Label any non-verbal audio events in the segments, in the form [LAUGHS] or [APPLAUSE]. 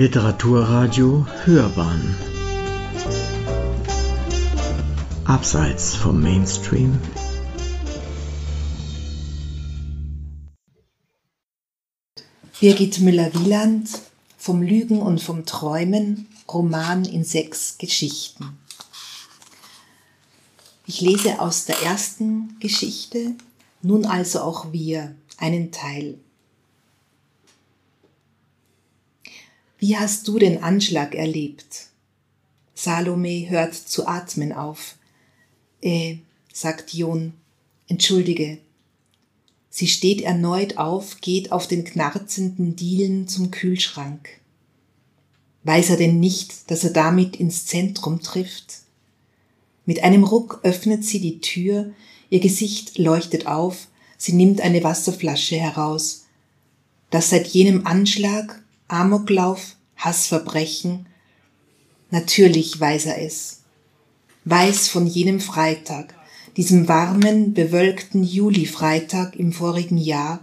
Literaturradio Hörbahn Abseits vom Mainstream Birgit Müller-Wieland vom Lügen und vom Träumen, Roman in sechs Geschichten. Ich lese aus der ersten Geschichte, nun also auch wir, einen Teil. Wie hast du den Anschlag erlebt? Salome hört zu atmen auf. Äh, sagt Jon, entschuldige. Sie steht erneut auf, geht auf den knarzenden Dielen zum Kühlschrank. Weiß er denn nicht, dass er damit ins Zentrum trifft? Mit einem Ruck öffnet sie die Tür, ihr Gesicht leuchtet auf, sie nimmt eine Wasserflasche heraus. Das seit jenem Anschlag Amoklauf, Hassverbrechen. Natürlich weiß er es. Weiß von jenem Freitag, diesem warmen, bewölkten Julifreitag im vorigen Jahr,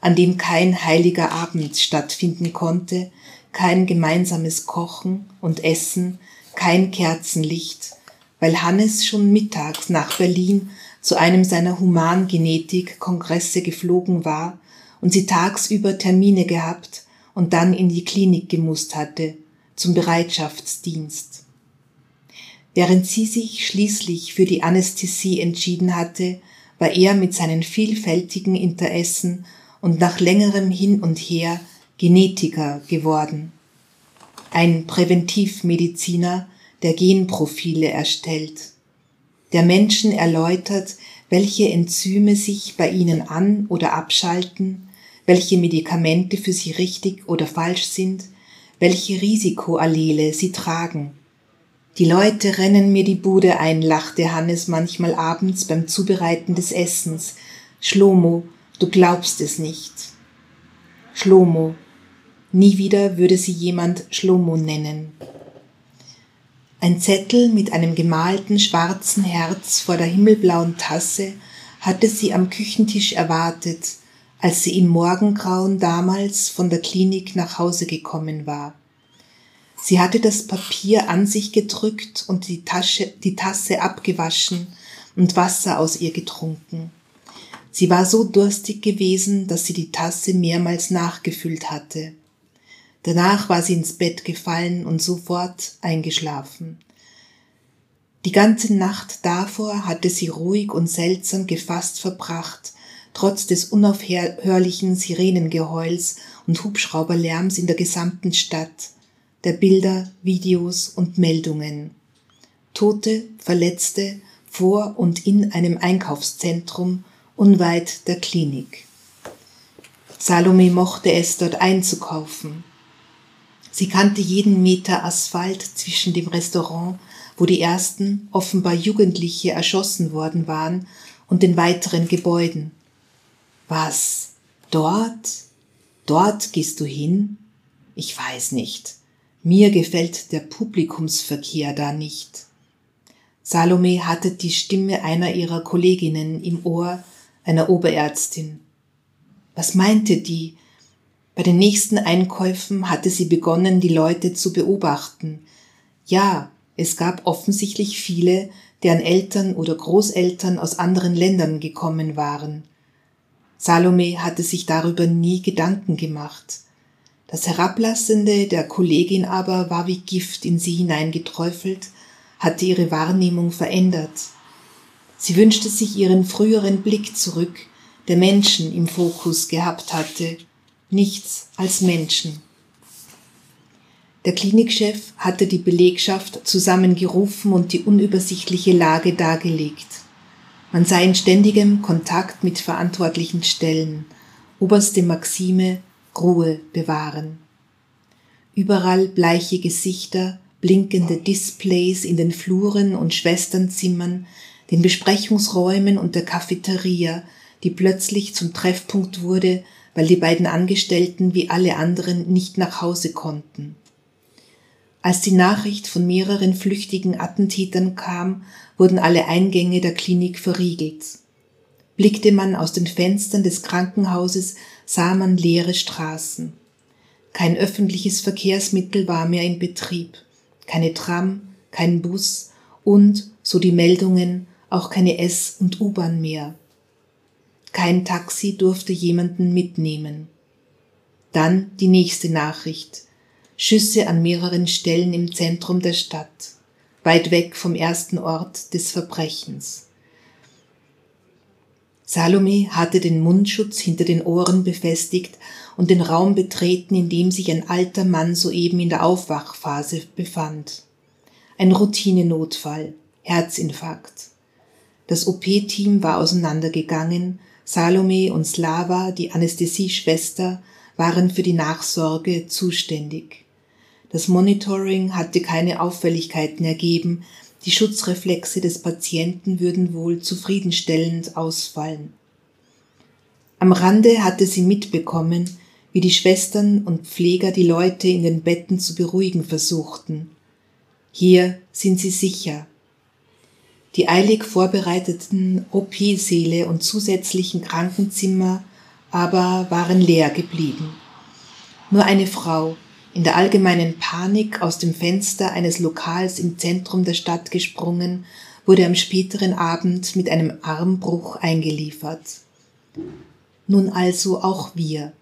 an dem kein heiliger Abend stattfinden konnte, kein gemeinsames Kochen und Essen, kein Kerzenlicht, weil Hannes schon mittags nach Berlin zu einem seiner Humangenetik-Kongresse geflogen war und sie tagsüber Termine gehabt und dann in die Klinik gemusst hatte, zum Bereitschaftsdienst. Während sie sich schließlich für die Anästhesie entschieden hatte, war er mit seinen vielfältigen Interessen und nach längerem Hin und Her Genetiker geworden. Ein Präventivmediziner, der Genprofile erstellt, der Menschen erläutert, welche Enzyme sich bei ihnen an oder abschalten, welche Medikamente für sie richtig oder falsch sind, welche Risikoallele sie tragen. Die Leute rennen mir die Bude ein, lachte Hannes manchmal abends beim Zubereiten des Essens. Schlomo, du glaubst es nicht. Schlomo. Nie wieder würde sie jemand Schlomo nennen. Ein Zettel mit einem gemalten schwarzen Herz vor der himmelblauen Tasse hatte sie am Küchentisch erwartet, als sie im Morgengrauen damals von der Klinik nach Hause gekommen war. Sie hatte das Papier an sich gedrückt und die, Tasche, die Tasse abgewaschen und Wasser aus ihr getrunken. Sie war so durstig gewesen, dass sie die Tasse mehrmals nachgefüllt hatte. Danach war sie ins Bett gefallen und sofort eingeschlafen. Die ganze Nacht davor hatte sie ruhig und seltsam gefasst verbracht, trotz des unaufhörlichen Sirenengeheuls und Hubschrauberlärms in der gesamten Stadt, der Bilder, Videos und Meldungen. Tote, Verletzte vor und in einem Einkaufszentrum unweit der Klinik. Salome mochte es, dort einzukaufen. Sie kannte jeden Meter Asphalt zwischen dem Restaurant, wo die ersten, offenbar Jugendliche erschossen worden waren, und den weiteren Gebäuden, was? Dort? Dort gehst du hin? Ich weiß nicht. Mir gefällt der Publikumsverkehr da nicht. Salome hatte die Stimme einer ihrer Kolleginnen im Ohr, einer Oberärztin. Was meinte die? Bei den nächsten Einkäufen hatte sie begonnen, die Leute zu beobachten. Ja, es gab offensichtlich viele, deren Eltern oder Großeltern aus anderen Ländern gekommen waren. Salome hatte sich darüber nie Gedanken gemacht. Das Herablassende der Kollegin aber war wie Gift in sie hineingeträufelt, hatte ihre Wahrnehmung verändert. Sie wünschte sich ihren früheren Blick zurück, der Menschen im Fokus gehabt hatte, nichts als Menschen. Der Klinikchef hatte die Belegschaft zusammengerufen und die unübersichtliche Lage dargelegt. Man sei in ständigem Kontakt mit verantwortlichen Stellen. Oberste Maxime Ruhe bewahren. Überall bleiche Gesichter, blinkende Displays in den Fluren und Schwesternzimmern, den Besprechungsräumen und der Cafeteria, die plötzlich zum Treffpunkt wurde, weil die beiden Angestellten wie alle anderen nicht nach Hause konnten. Als die Nachricht von mehreren flüchtigen Attentätern kam, wurden alle Eingänge der Klinik verriegelt. Blickte man aus den Fenstern des Krankenhauses, sah man leere Straßen. Kein öffentliches Verkehrsmittel war mehr in Betrieb, keine Tram, kein Bus und, so die Meldungen, auch keine S- und U-Bahn mehr. Kein Taxi durfte jemanden mitnehmen. Dann die nächste Nachricht. Schüsse an mehreren Stellen im Zentrum der Stadt, weit weg vom ersten Ort des Verbrechens. Salome hatte den Mundschutz hinter den Ohren befestigt und den Raum betreten, in dem sich ein alter Mann soeben in der Aufwachphase befand. Ein Routinenotfall, Herzinfarkt. Das OP-Team war auseinandergegangen, Salome und Slava, die Anästhesieschwester, waren für die Nachsorge zuständig. Das Monitoring hatte keine Auffälligkeiten ergeben, die Schutzreflexe des Patienten würden wohl zufriedenstellend ausfallen. Am Rande hatte sie mitbekommen, wie die Schwestern und Pfleger die Leute in den Betten zu beruhigen versuchten. Hier sind sie sicher. Die eilig vorbereiteten OP-Säle und zusätzlichen Krankenzimmer aber waren leer geblieben. Nur eine Frau, in der allgemeinen Panik aus dem Fenster eines Lokals im Zentrum der Stadt gesprungen, wurde am späteren Abend mit einem Armbruch eingeliefert. Nun also auch wir.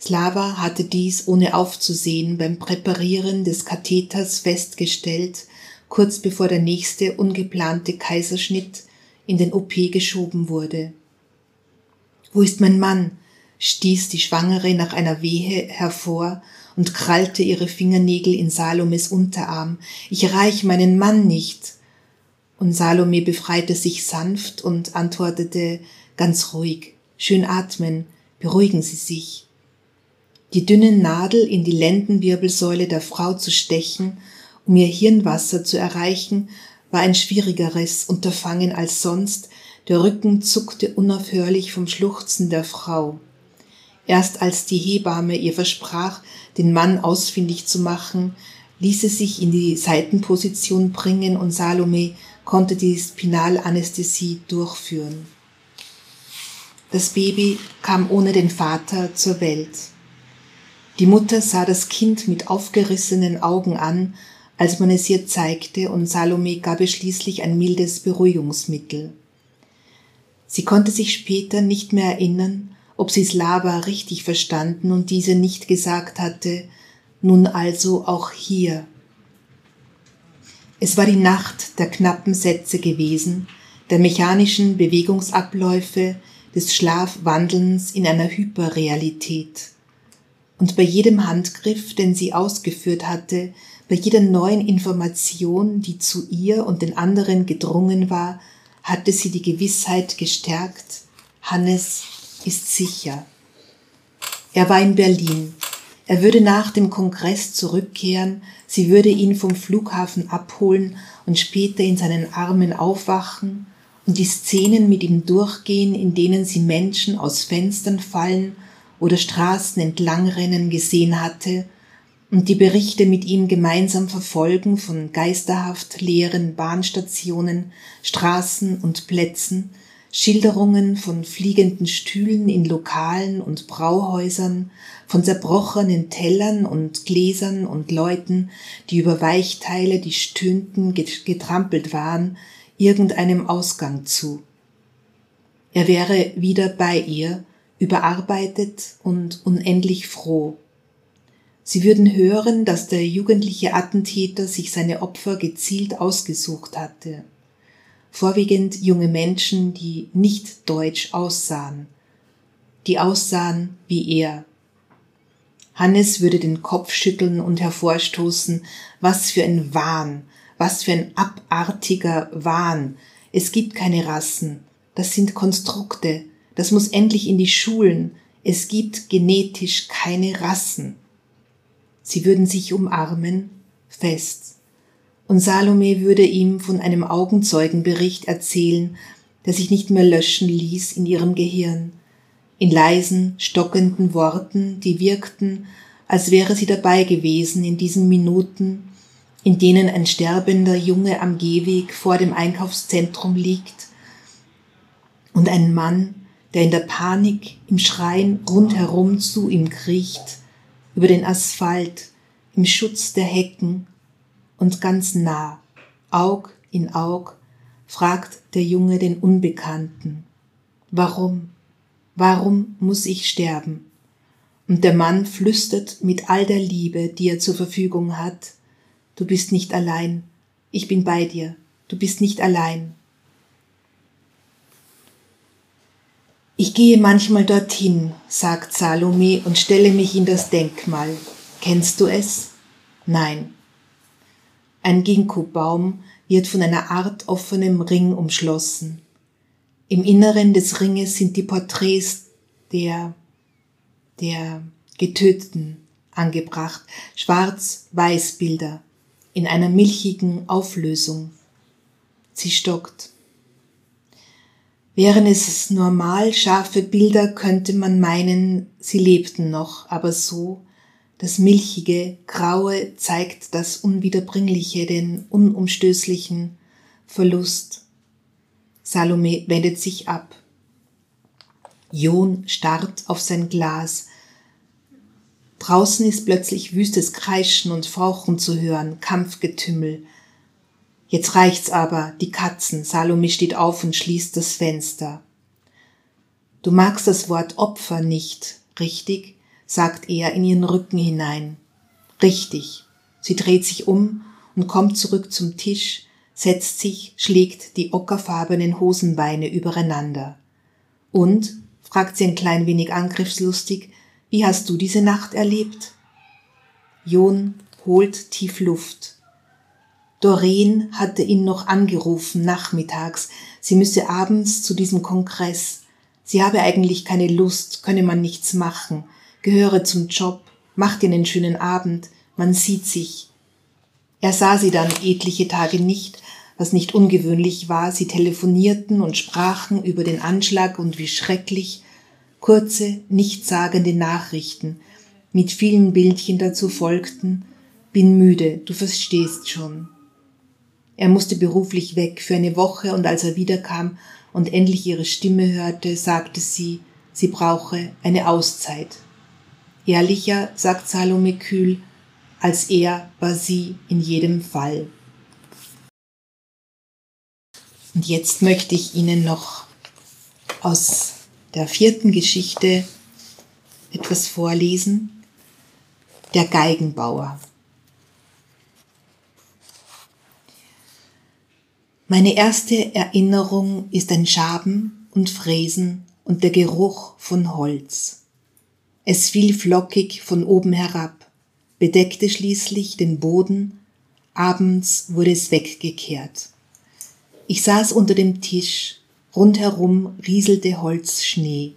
Slava hatte dies ohne aufzusehen beim Präparieren des Katheters festgestellt, kurz bevor der nächste ungeplante Kaiserschnitt in den OP geschoben wurde. Wo ist mein Mann? stieß die Schwangere nach einer Wehe hervor und krallte ihre Fingernägel in Salomes Unterarm. Ich reich meinen Mann nicht. Und Salome befreite sich sanft und antwortete ganz ruhig. Schön atmen, beruhigen Sie sich. Die dünne Nadel in die Lendenwirbelsäule der Frau zu stechen, um ihr Hirnwasser zu erreichen, war ein schwierigeres Unterfangen als sonst, der Rücken zuckte unaufhörlich vom Schluchzen der Frau. Erst als die Hebamme ihr versprach, den Mann ausfindig zu machen, ließ sie sich in die Seitenposition bringen und Salome konnte die Spinalanästhesie durchführen. Das Baby kam ohne den Vater zur Welt. Die Mutter sah das Kind mit aufgerissenen Augen an, als man es ihr zeigte, und Salome gab ihr schließlich ein mildes Beruhigungsmittel. Sie konnte sich später nicht mehr erinnern, ob sie Slava richtig verstanden und diese nicht gesagt hatte, nun also auch hier. Es war die Nacht der knappen Sätze gewesen, der mechanischen Bewegungsabläufe, des Schlafwandelns in einer Hyperrealität. Und bei jedem Handgriff, den sie ausgeführt hatte, bei jeder neuen Information, die zu ihr und den anderen gedrungen war, hatte sie die Gewissheit gestärkt, Hannes ist sicher. Er war in Berlin. Er würde nach dem Kongress zurückkehren, sie würde ihn vom Flughafen abholen und später in seinen Armen aufwachen und die Szenen mit ihm durchgehen, in denen sie Menschen aus Fenstern fallen oder Straßen entlangrennen gesehen hatte und die Berichte mit ihm gemeinsam verfolgen von geisterhaft leeren Bahnstationen, Straßen und Plätzen, Schilderungen von fliegenden Stühlen in Lokalen und Brauhäusern, von zerbrochenen Tellern und Gläsern und Leuten, die über Weichteile, die stöhnten, getrampelt waren, irgendeinem Ausgang zu. Er wäre wieder bei ihr, überarbeitet und unendlich froh. Sie würden hören, dass der jugendliche Attentäter sich seine Opfer gezielt ausgesucht hatte vorwiegend junge Menschen, die nicht deutsch aussahen, die aussahen wie er. Hannes würde den Kopf schütteln und hervorstoßen, was für ein Wahn, was für ein abartiger Wahn. Es gibt keine Rassen, das sind Konstrukte, das muss endlich in die Schulen, es gibt genetisch keine Rassen. Sie würden sich umarmen, fest und Salome würde ihm von einem Augenzeugenbericht erzählen, der sich nicht mehr löschen ließ in ihrem Gehirn, in leisen, stockenden Worten, die wirkten, als wäre sie dabei gewesen in diesen Minuten, in denen ein sterbender Junge am Gehweg vor dem Einkaufszentrum liegt und ein Mann, der in der Panik im Schreien rundherum zu ihm kriecht, über den Asphalt, im Schutz der Hecken und ganz nah, Aug in Aug, fragt der Junge den Unbekannten. Warum? Warum muss ich sterben? Und der Mann flüstert mit all der Liebe, die er zur Verfügung hat, Du bist nicht allein, ich bin bei dir, du bist nicht allein. Ich gehe manchmal dorthin, sagt Salome und stelle mich in das Denkmal. Kennst du es? Nein. Ein Ginkgo-Baum wird von einer Art offenem Ring umschlossen. Im Inneren des Ringes sind die Porträts der, der Getöteten angebracht, schwarz-weiß Bilder in einer milchigen Auflösung. Sie stockt. Wären es normal scharfe Bilder, könnte man meinen, sie lebten noch, aber so, das milchige, graue zeigt das Unwiederbringliche, den unumstößlichen Verlust. Salome wendet sich ab. John starrt auf sein Glas, Draußen ist plötzlich wüstes Kreischen und Fauchen zu hören, Kampfgetümmel. Jetzt reicht's aber, die Katzen. Salome steht auf und schließt das Fenster. Du magst das Wort Opfer nicht, richtig? Sagt er in ihren Rücken hinein. Richtig. Sie dreht sich um und kommt zurück zum Tisch, setzt sich, schlägt die ockerfarbenen Hosenbeine übereinander. Und, fragt sie ein klein wenig angriffslustig, wie hast du diese Nacht erlebt? John holt tief Luft. Doreen hatte ihn noch angerufen nachmittags, sie müsse abends zu diesem Kongress. Sie habe eigentlich keine Lust, könne man nichts machen, gehöre zum Job, macht ihr einen schönen Abend, man sieht sich. Er sah sie dann etliche Tage nicht, was nicht ungewöhnlich war, sie telefonierten und sprachen über den Anschlag und wie schrecklich, kurze, nichtssagende Nachrichten mit vielen Bildchen dazu folgten, bin müde, du verstehst schon. Er musste beruflich weg für eine Woche und als er wiederkam und endlich ihre Stimme hörte, sagte sie, sie brauche eine Auszeit. Ehrlicher, sagt Salome kühl, als er war sie in jedem Fall. Und jetzt möchte ich Ihnen noch aus der vierten Geschichte etwas vorlesen. Der Geigenbauer. Meine erste Erinnerung ist ein Schaben und Fräsen und der Geruch von Holz. Es fiel flockig von oben herab, bedeckte schließlich den Boden, abends wurde es weggekehrt. Ich saß unter dem Tisch, Rundherum rieselte Holzschnee.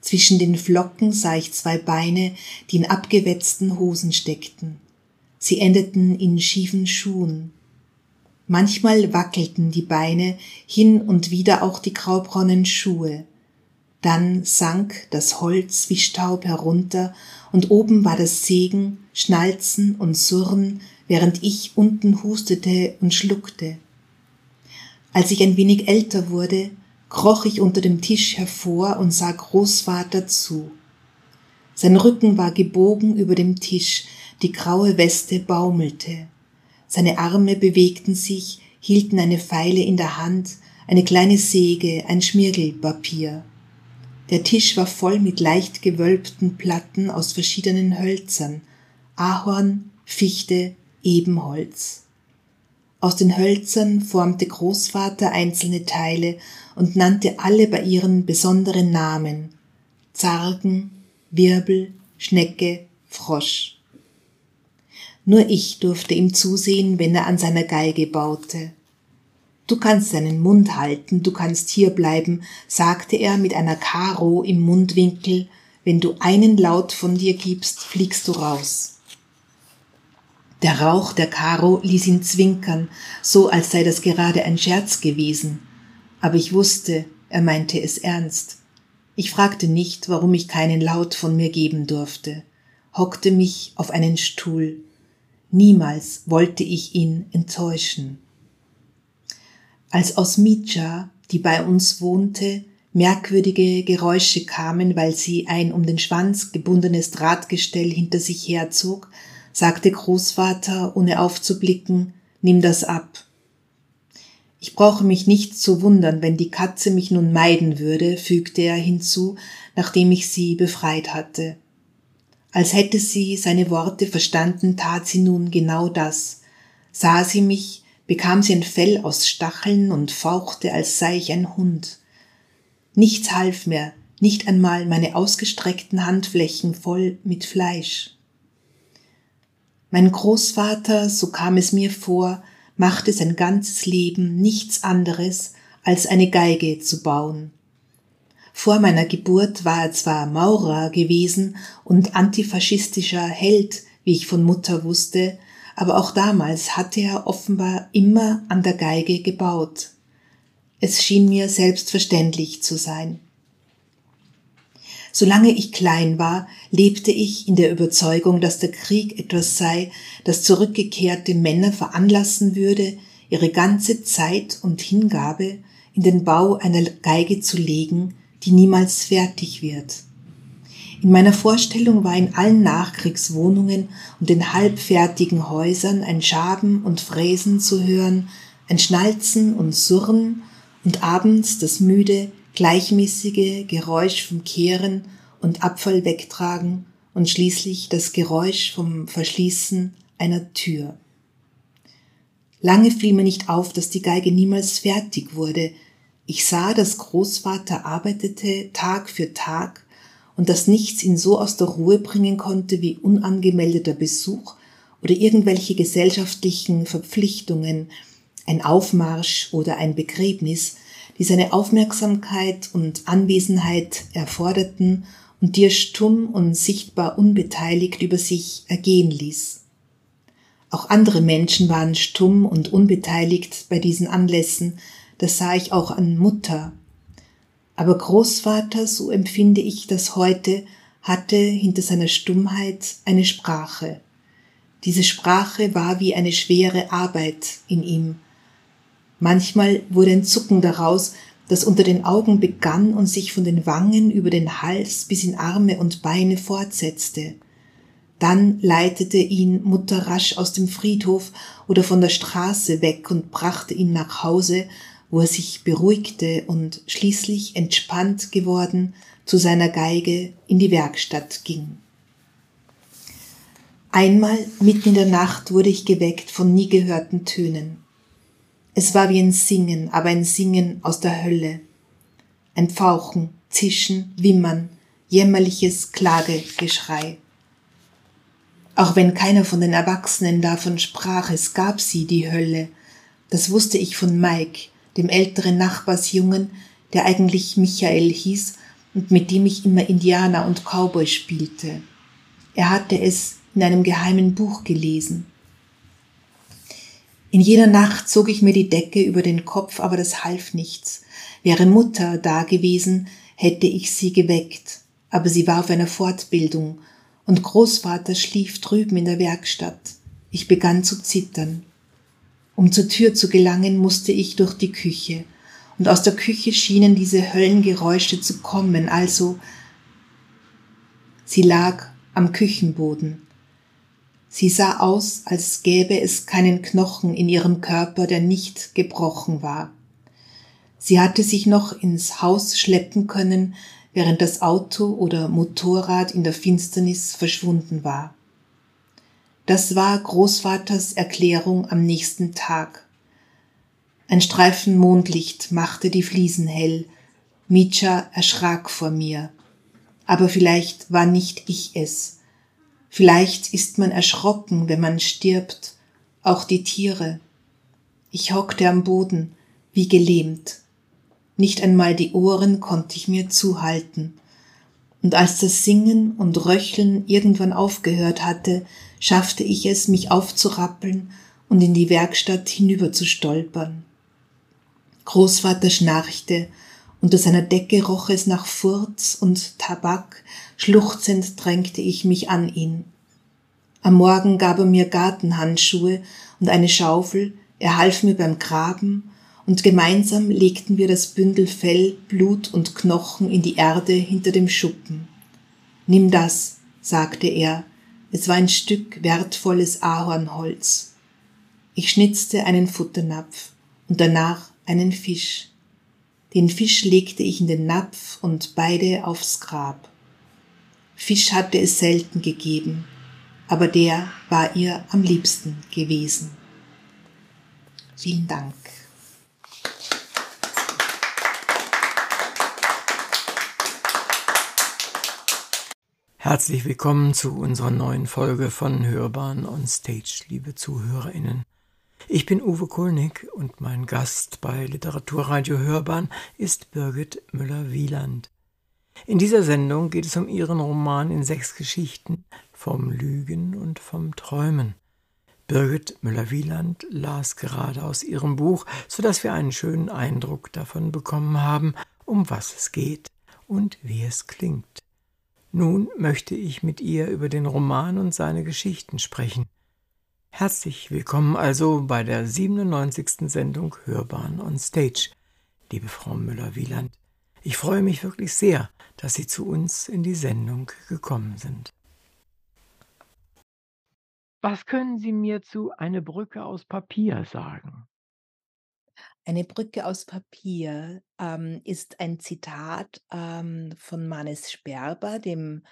Zwischen den Flocken sah ich zwei Beine, die in abgewetzten Hosen steckten. Sie endeten in schiefen Schuhen. Manchmal wackelten die Beine, hin und wieder auch die graubraunen Schuhe. Dann sank das Holz wie Staub herunter, und oben war das Sägen, Schnalzen und Surren, während ich unten hustete und schluckte. Als ich ein wenig älter wurde, kroch ich unter dem Tisch hervor und sah Großvater zu. Sein Rücken war gebogen über dem Tisch, die graue Weste baumelte. Seine Arme bewegten sich, hielten eine Feile in der Hand, eine kleine Säge, ein Schmirgelpapier. Der Tisch war voll mit leicht gewölbten Platten aus verschiedenen Hölzern, Ahorn, Fichte, Ebenholz. Aus den Hölzern formte Großvater einzelne Teile und nannte alle bei ihren besonderen Namen Zargen, Wirbel, Schnecke, Frosch. Nur ich durfte ihm zusehen, wenn er an seiner Geige baute. Du kannst deinen Mund halten, du kannst hier bleiben, sagte er mit einer Karo im Mundwinkel, wenn du einen Laut von dir gibst, fliegst du raus. Der Rauch der Karo ließ ihn zwinkern, so als sei das gerade ein Scherz gewesen. Aber ich wusste, er meinte es ernst. Ich fragte nicht, warum ich keinen Laut von mir geben durfte, hockte mich auf einen Stuhl. Niemals wollte ich ihn enttäuschen. Als Osmija, die bei uns wohnte, Merkwürdige Geräusche kamen, weil sie ein um den Schwanz gebundenes Drahtgestell hinter sich herzog, sagte Großvater, ohne aufzublicken, nimm das ab. Ich brauche mich nicht zu wundern, wenn die Katze mich nun meiden würde, fügte er hinzu, nachdem ich sie befreit hatte. Als hätte sie seine Worte verstanden, tat sie nun genau das. Sah sie mich, bekam sie ein Fell aus Stacheln und fauchte, als sei ich ein Hund. Nichts half mehr, nicht einmal meine ausgestreckten Handflächen voll mit Fleisch. Mein Großvater, so kam es mir vor, machte sein ganzes Leben nichts anderes, als eine Geige zu bauen. Vor meiner Geburt war er zwar Maurer gewesen und antifaschistischer Held, wie ich von Mutter wusste, aber auch damals hatte er offenbar immer an der Geige gebaut. Es schien mir selbstverständlich zu sein. Solange ich klein war, lebte ich in der Überzeugung, dass der Krieg etwas sei, das zurückgekehrte Männer veranlassen würde, ihre ganze Zeit und Hingabe in den Bau einer Geige zu legen, die niemals fertig wird. In meiner Vorstellung war in allen Nachkriegswohnungen und den halbfertigen Häusern ein Schaben und Fräsen zu hören, ein Schnalzen und Surren und abends das müde, gleichmäßige Geräusch vom Kehren und Abfall wegtragen und schließlich das Geräusch vom Verschließen einer Tür. Lange fiel mir nicht auf, dass die Geige niemals fertig wurde. Ich sah, dass Großvater arbeitete Tag für Tag und dass nichts ihn so aus der Ruhe bringen konnte wie unangemeldeter Besuch oder irgendwelche gesellschaftlichen Verpflichtungen, ein Aufmarsch oder ein Begräbnis, die seine Aufmerksamkeit und Anwesenheit erforderten und die er stumm und sichtbar unbeteiligt über sich ergehen ließ. Auch andere Menschen waren stumm und unbeteiligt bei diesen Anlässen, das sah ich auch an Mutter, aber Großvater, so empfinde ich das heute, hatte hinter seiner Stummheit eine Sprache. Diese Sprache war wie eine schwere Arbeit in ihm. Manchmal wurde ein Zucken daraus, das unter den Augen begann und sich von den Wangen über den Hals bis in Arme und Beine fortsetzte. Dann leitete ihn Mutter rasch aus dem Friedhof oder von der Straße weg und brachte ihn nach Hause, wo er sich beruhigte und schließlich entspannt geworden zu seiner Geige in die Werkstatt ging. Einmal mitten in der Nacht wurde ich geweckt von nie gehörten Tönen. Es war wie ein Singen, aber ein Singen aus der Hölle. Ein Fauchen, Zischen, Wimmern, jämmerliches Klagegeschrei. Auch wenn keiner von den Erwachsenen davon sprach, es gab sie, die Hölle. Das wusste ich von Mike, dem älteren Nachbarsjungen, der eigentlich Michael hieß und mit dem ich immer Indianer und Cowboy spielte. Er hatte es in einem geheimen Buch gelesen. In jener Nacht zog ich mir die Decke über den Kopf, aber das half nichts. Wäre Mutter da gewesen, hätte ich sie geweckt, aber sie war auf einer Fortbildung und Großvater schlief drüben in der Werkstatt. Ich begann zu zittern. Um zur Tür zu gelangen, musste ich durch die Küche, und aus der Küche schienen diese Höllengeräusche zu kommen, also sie lag am Küchenboden. Sie sah aus, als gäbe es keinen Knochen in ihrem Körper, der nicht gebrochen war. Sie hatte sich noch ins Haus schleppen können, während das Auto oder Motorrad in der Finsternis verschwunden war. Das war Großvaters Erklärung am nächsten Tag. Ein Streifen Mondlicht machte die Fliesen hell. Mitscha erschrak vor mir. Aber vielleicht war nicht ich es. Vielleicht ist man erschrocken, wenn man stirbt, auch die Tiere. Ich hockte am Boden, wie gelähmt. Nicht einmal die Ohren konnte ich mir zuhalten und als das Singen und Röcheln irgendwann aufgehört hatte, schaffte ich es, mich aufzurappeln und in die Werkstatt hinüber zu stolpern. Großvater schnarchte, unter seiner Decke roch es nach Furz und Tabak, schluchzend drängte ich mich an ihn. Am Morgen gab er mir Gartenhandschuhe und eine Schaufel, er half mir beim Graben, und gemeinsam legten wir das Bündel Fell, Blut und Knochen in die Erde hinter dem Schuppen. Nimm das, sagte er, es war ein Stück wertvolles Ahornholz. Ich schnitzte einen Futternapf und danach einen Fisch. Den Fisch legte ich in den Napf und beide aufs Grab. Fisch hatte es selten gegeben, aber der war ihr am liebsten gewesen. Vielen Dank. Herzlich willkommen zu unserer neuen Folge von Hörbahn on Stage, liebe ZuhörerInnen. Ich bin Uwe Kulnig und mein Gast bei Literaturradio Hörbahn ist Birgit Müller-Wieland. In dieser Sendung geht es um ihren Roman in sechs Geschichten vom Lügen und vom Träumen. Birgit Müller-Wieland las gerade aus ihrem Buch, so dass wir einen schönen Eindruck davon bekommen haben, um was es geht und wie es klingt. Nun möchte ich mit ihr über den Roman und seine Geschichten sprechen. Herzlich willkommen also bei der 97. Sendung Hörbahn on Stage, liebe Frau Müller-Wieland. Ich freue mich wirklich sehr, dass Sie zu uns in die Sendung gekommen sind. Was können Sie mir zu Eine Brücke aus Papier sagen? Eine Brücke aus Papier ähm, ist ein Zitat ähm, von Manes Sperber, dem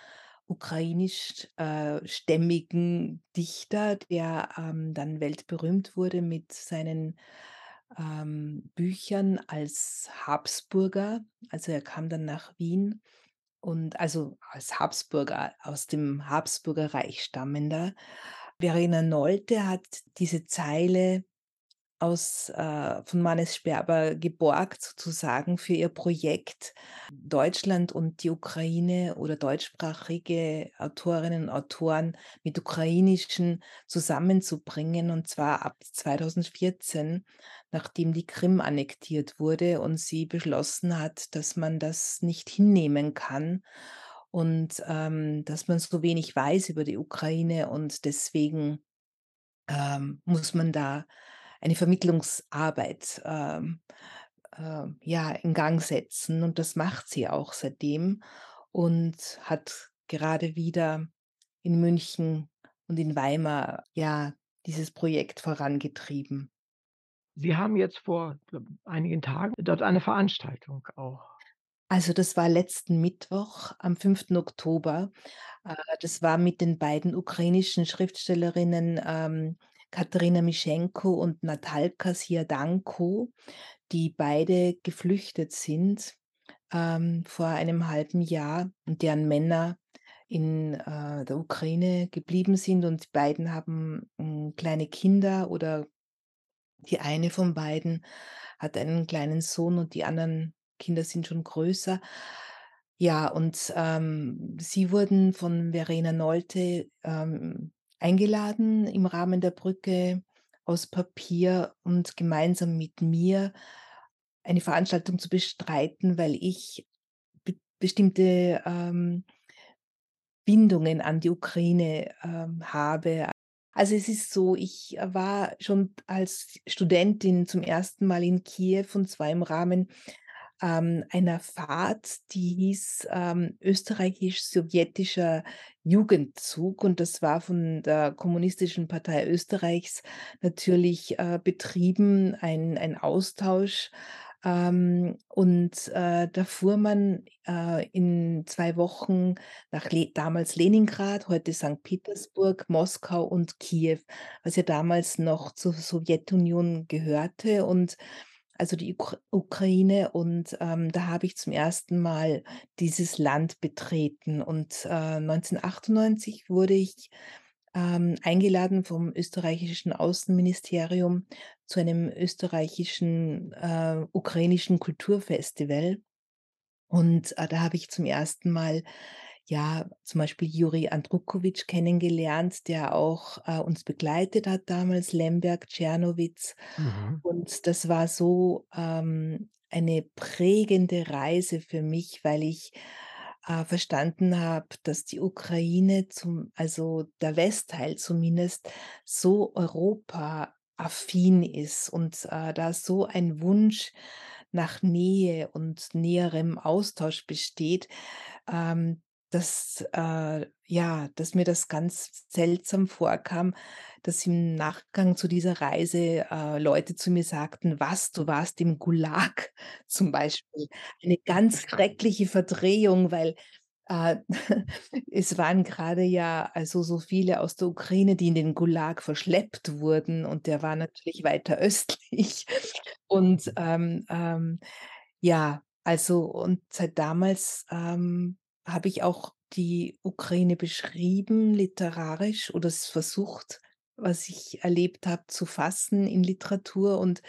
ukrainischstämmigen äh, Dichter, der ähm, dann weltberühmt wurde mit seinen ähm, Büchern als Habsburger. Also er kam dann nach Wien und also als Habsburger aus dem Habsburger Reich stammender. Verena Nolte hat diese Zeile aus, äh, von Manes Sperber geborgt sozusagen für ihr Projekt, Deutschland und die Ukraine oder deutschsprachige Autorinnen und Autoren mit ukrainischen zusammenzubringen, und zwar ab 2014, nachdem die Krim annektiert wurde und sie beschlossen hat, dass man das nicht hinnehmen kann und ähm, dass man so wenig weiß über die Ukraine und deswegen ähm, muss man da eine Vermittlungsarbeit ähm, äh, ja, in Gang setzen. Und das macht sie auch seitdem und hat gerade wieder in München und in Weimar ja dieses Projekt vorangetrieben. Sie haben jetzt vor einigen Tagen dort eine Veranstaltung auch. Also das war letzten Mittwoch am 5. Oktober. Äh, das war mit den beiden ukrainischen Schriftstellerinnen Katerina Mischenko und Natalka Siadanko, die beide geflüchtet sind ähm, vor einem halben Jahr und deren Männer in äh, der Ukraine geblieben sind und die beiden haben äh, kleine Kinder oder die eine von beiden hat einen kleinen Sohn und die anderen Kinder sind schon größer. Ja, und ähm, sie wurden von Verena Nolte ähm, eingeladen im Rahmen der Brücke aus Papier und gemeinsam mit mir eine Veranstaltung zu bestreiten, weil ich be bestimmte ähm, Bindungen an die Ukraine ähm, habe. Also es ist so, ich war schon als Studentin zum ersten Mal in Kiew und zwar im Rahmen ähm, einer Fahrt, die hieß ähm, Österreichisch-Sowjetischer Jugendzug und das war von der Kommunistischen Partei Österreichs natürlich äh, betrieben, ein, ein Austausch. Ähm, und äh, da fuhr man äh, in zwei Wochen nach Le damals Leningrad, heute St. Petersburg, Moskau und Kiew, was ja damals noch zur Sowjetunion gehörte. Und also die Ukra Ukraine und, ähm, da habe ich zum ersten Mal dieses Land betreten und, äh, 1998 wurde ich, ähm, eingeladen vom österreichischen Außenministerium zu einem österreichischen, äh, ukrainischen Kulturfestival. Und, äh, da habe ich zum ersten Mal, ja, zum Beispiel Juri Andrukowitsch kennengelernt, der auch, äh, uns begleitet hat damals, Lemberg, Czernowitz. Mhm. Und das war so, ähm, eine prägende Reise für mich, weil ich, äh, verstanden habe, dass die Ukraine zum also der Westteil zumindest, so Europa affin ist und, äh, da so ein Wunsch nach Nähe und näherem Austausch besteht, ähm, dass, äh ja, dass mir das ganz seltsam vorkam, dass im Nachgang zu dieser Reise, äh, Leute zu mir sagten: „Was, du warst im Gulag?“ [LAUGHS] Zum Beispiel. Eine ganz schreckliche Verdrehung, weil, äh, [LAUGHS] es waren grade ja also so viele aus der Ukraine, die in den Gulag verschleppt wurden und der war natürlich weiter [LAUGHS] östlich. Und, ähm, ähm, ja, also und seit damals, ähm, habe ich auch die Ukraine beschrieben literarisch oder es versucht, was ich erlebt habe, zu fassen in Literatur und,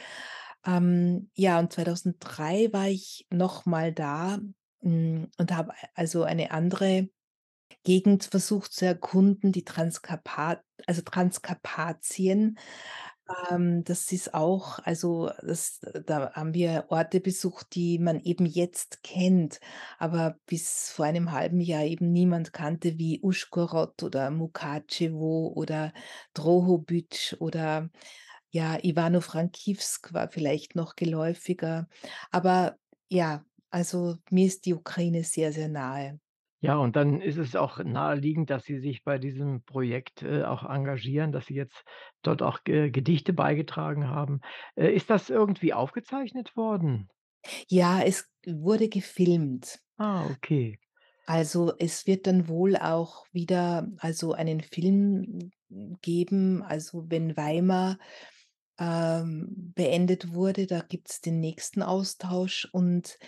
ähm, ja, und 2003 war ich noch mal da, hm, und habe also eine andere Gegend versucht zu erkunden, die Transkarpat also Transkarpatien. Ähm, das ist auch also das da haben wir Orte besucht, die man eben jetzt kennt, aber bis vor einem halben Jahr eben niemand kannte, wie Uschhorod oder Mukachewo oder Drohobydsch oder, ja, Ivano-Frankivsk war vielleicht noch geläufiger. Aber ja, also mir ist die Ukraine sehr, sehr nahe. Ja, und dann ist es auch naheliegend, dass Sie sich bei diesem Projekt, äh, auch engagieren, dass Sie jetzt dort auch Ge Gedichte beigetragen haben. Äh, ist das irgendwie aufgezeichnet worden? Ja, es wurde gefilmt. Ah, okay. Also, es wird dann wohl auch wieder also einen Film geben, also wenn Weimar, ähm, beendet wurde, da gibt's den nächsten Austausch und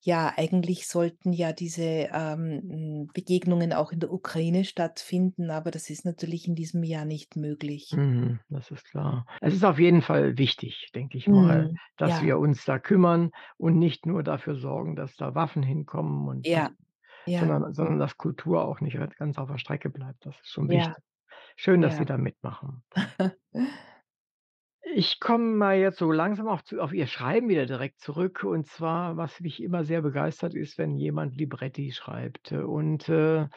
ja, eigentlich sollten ja diese, ähm, hm, Begegnungen auch in der Ukraine stattfinden, aber das ist natürlich in diesem Jahr nicht möglich. Mhm, das ist klar. Es ist auf jeden Fall wichtig, denke ich mal, Mhm, dass ja. wir uns da kümmern und nicht nur dafür sorgen, dass da Waffen hinkommen und Ja, ja. sondern sondern dass Kultur auch nicht ganz auf der Strecke bleibt. Das ist schon wichtig. Schön, dass Sie da mitmachen. [LAUGHS] Ich komme mal jetzt so langsam auf auf Ihr Schreiben wieder direkt zurück. Und zwar, was mich immer sehr begeistert, ist, wenn jemand Libretti schreibt. Und, äh,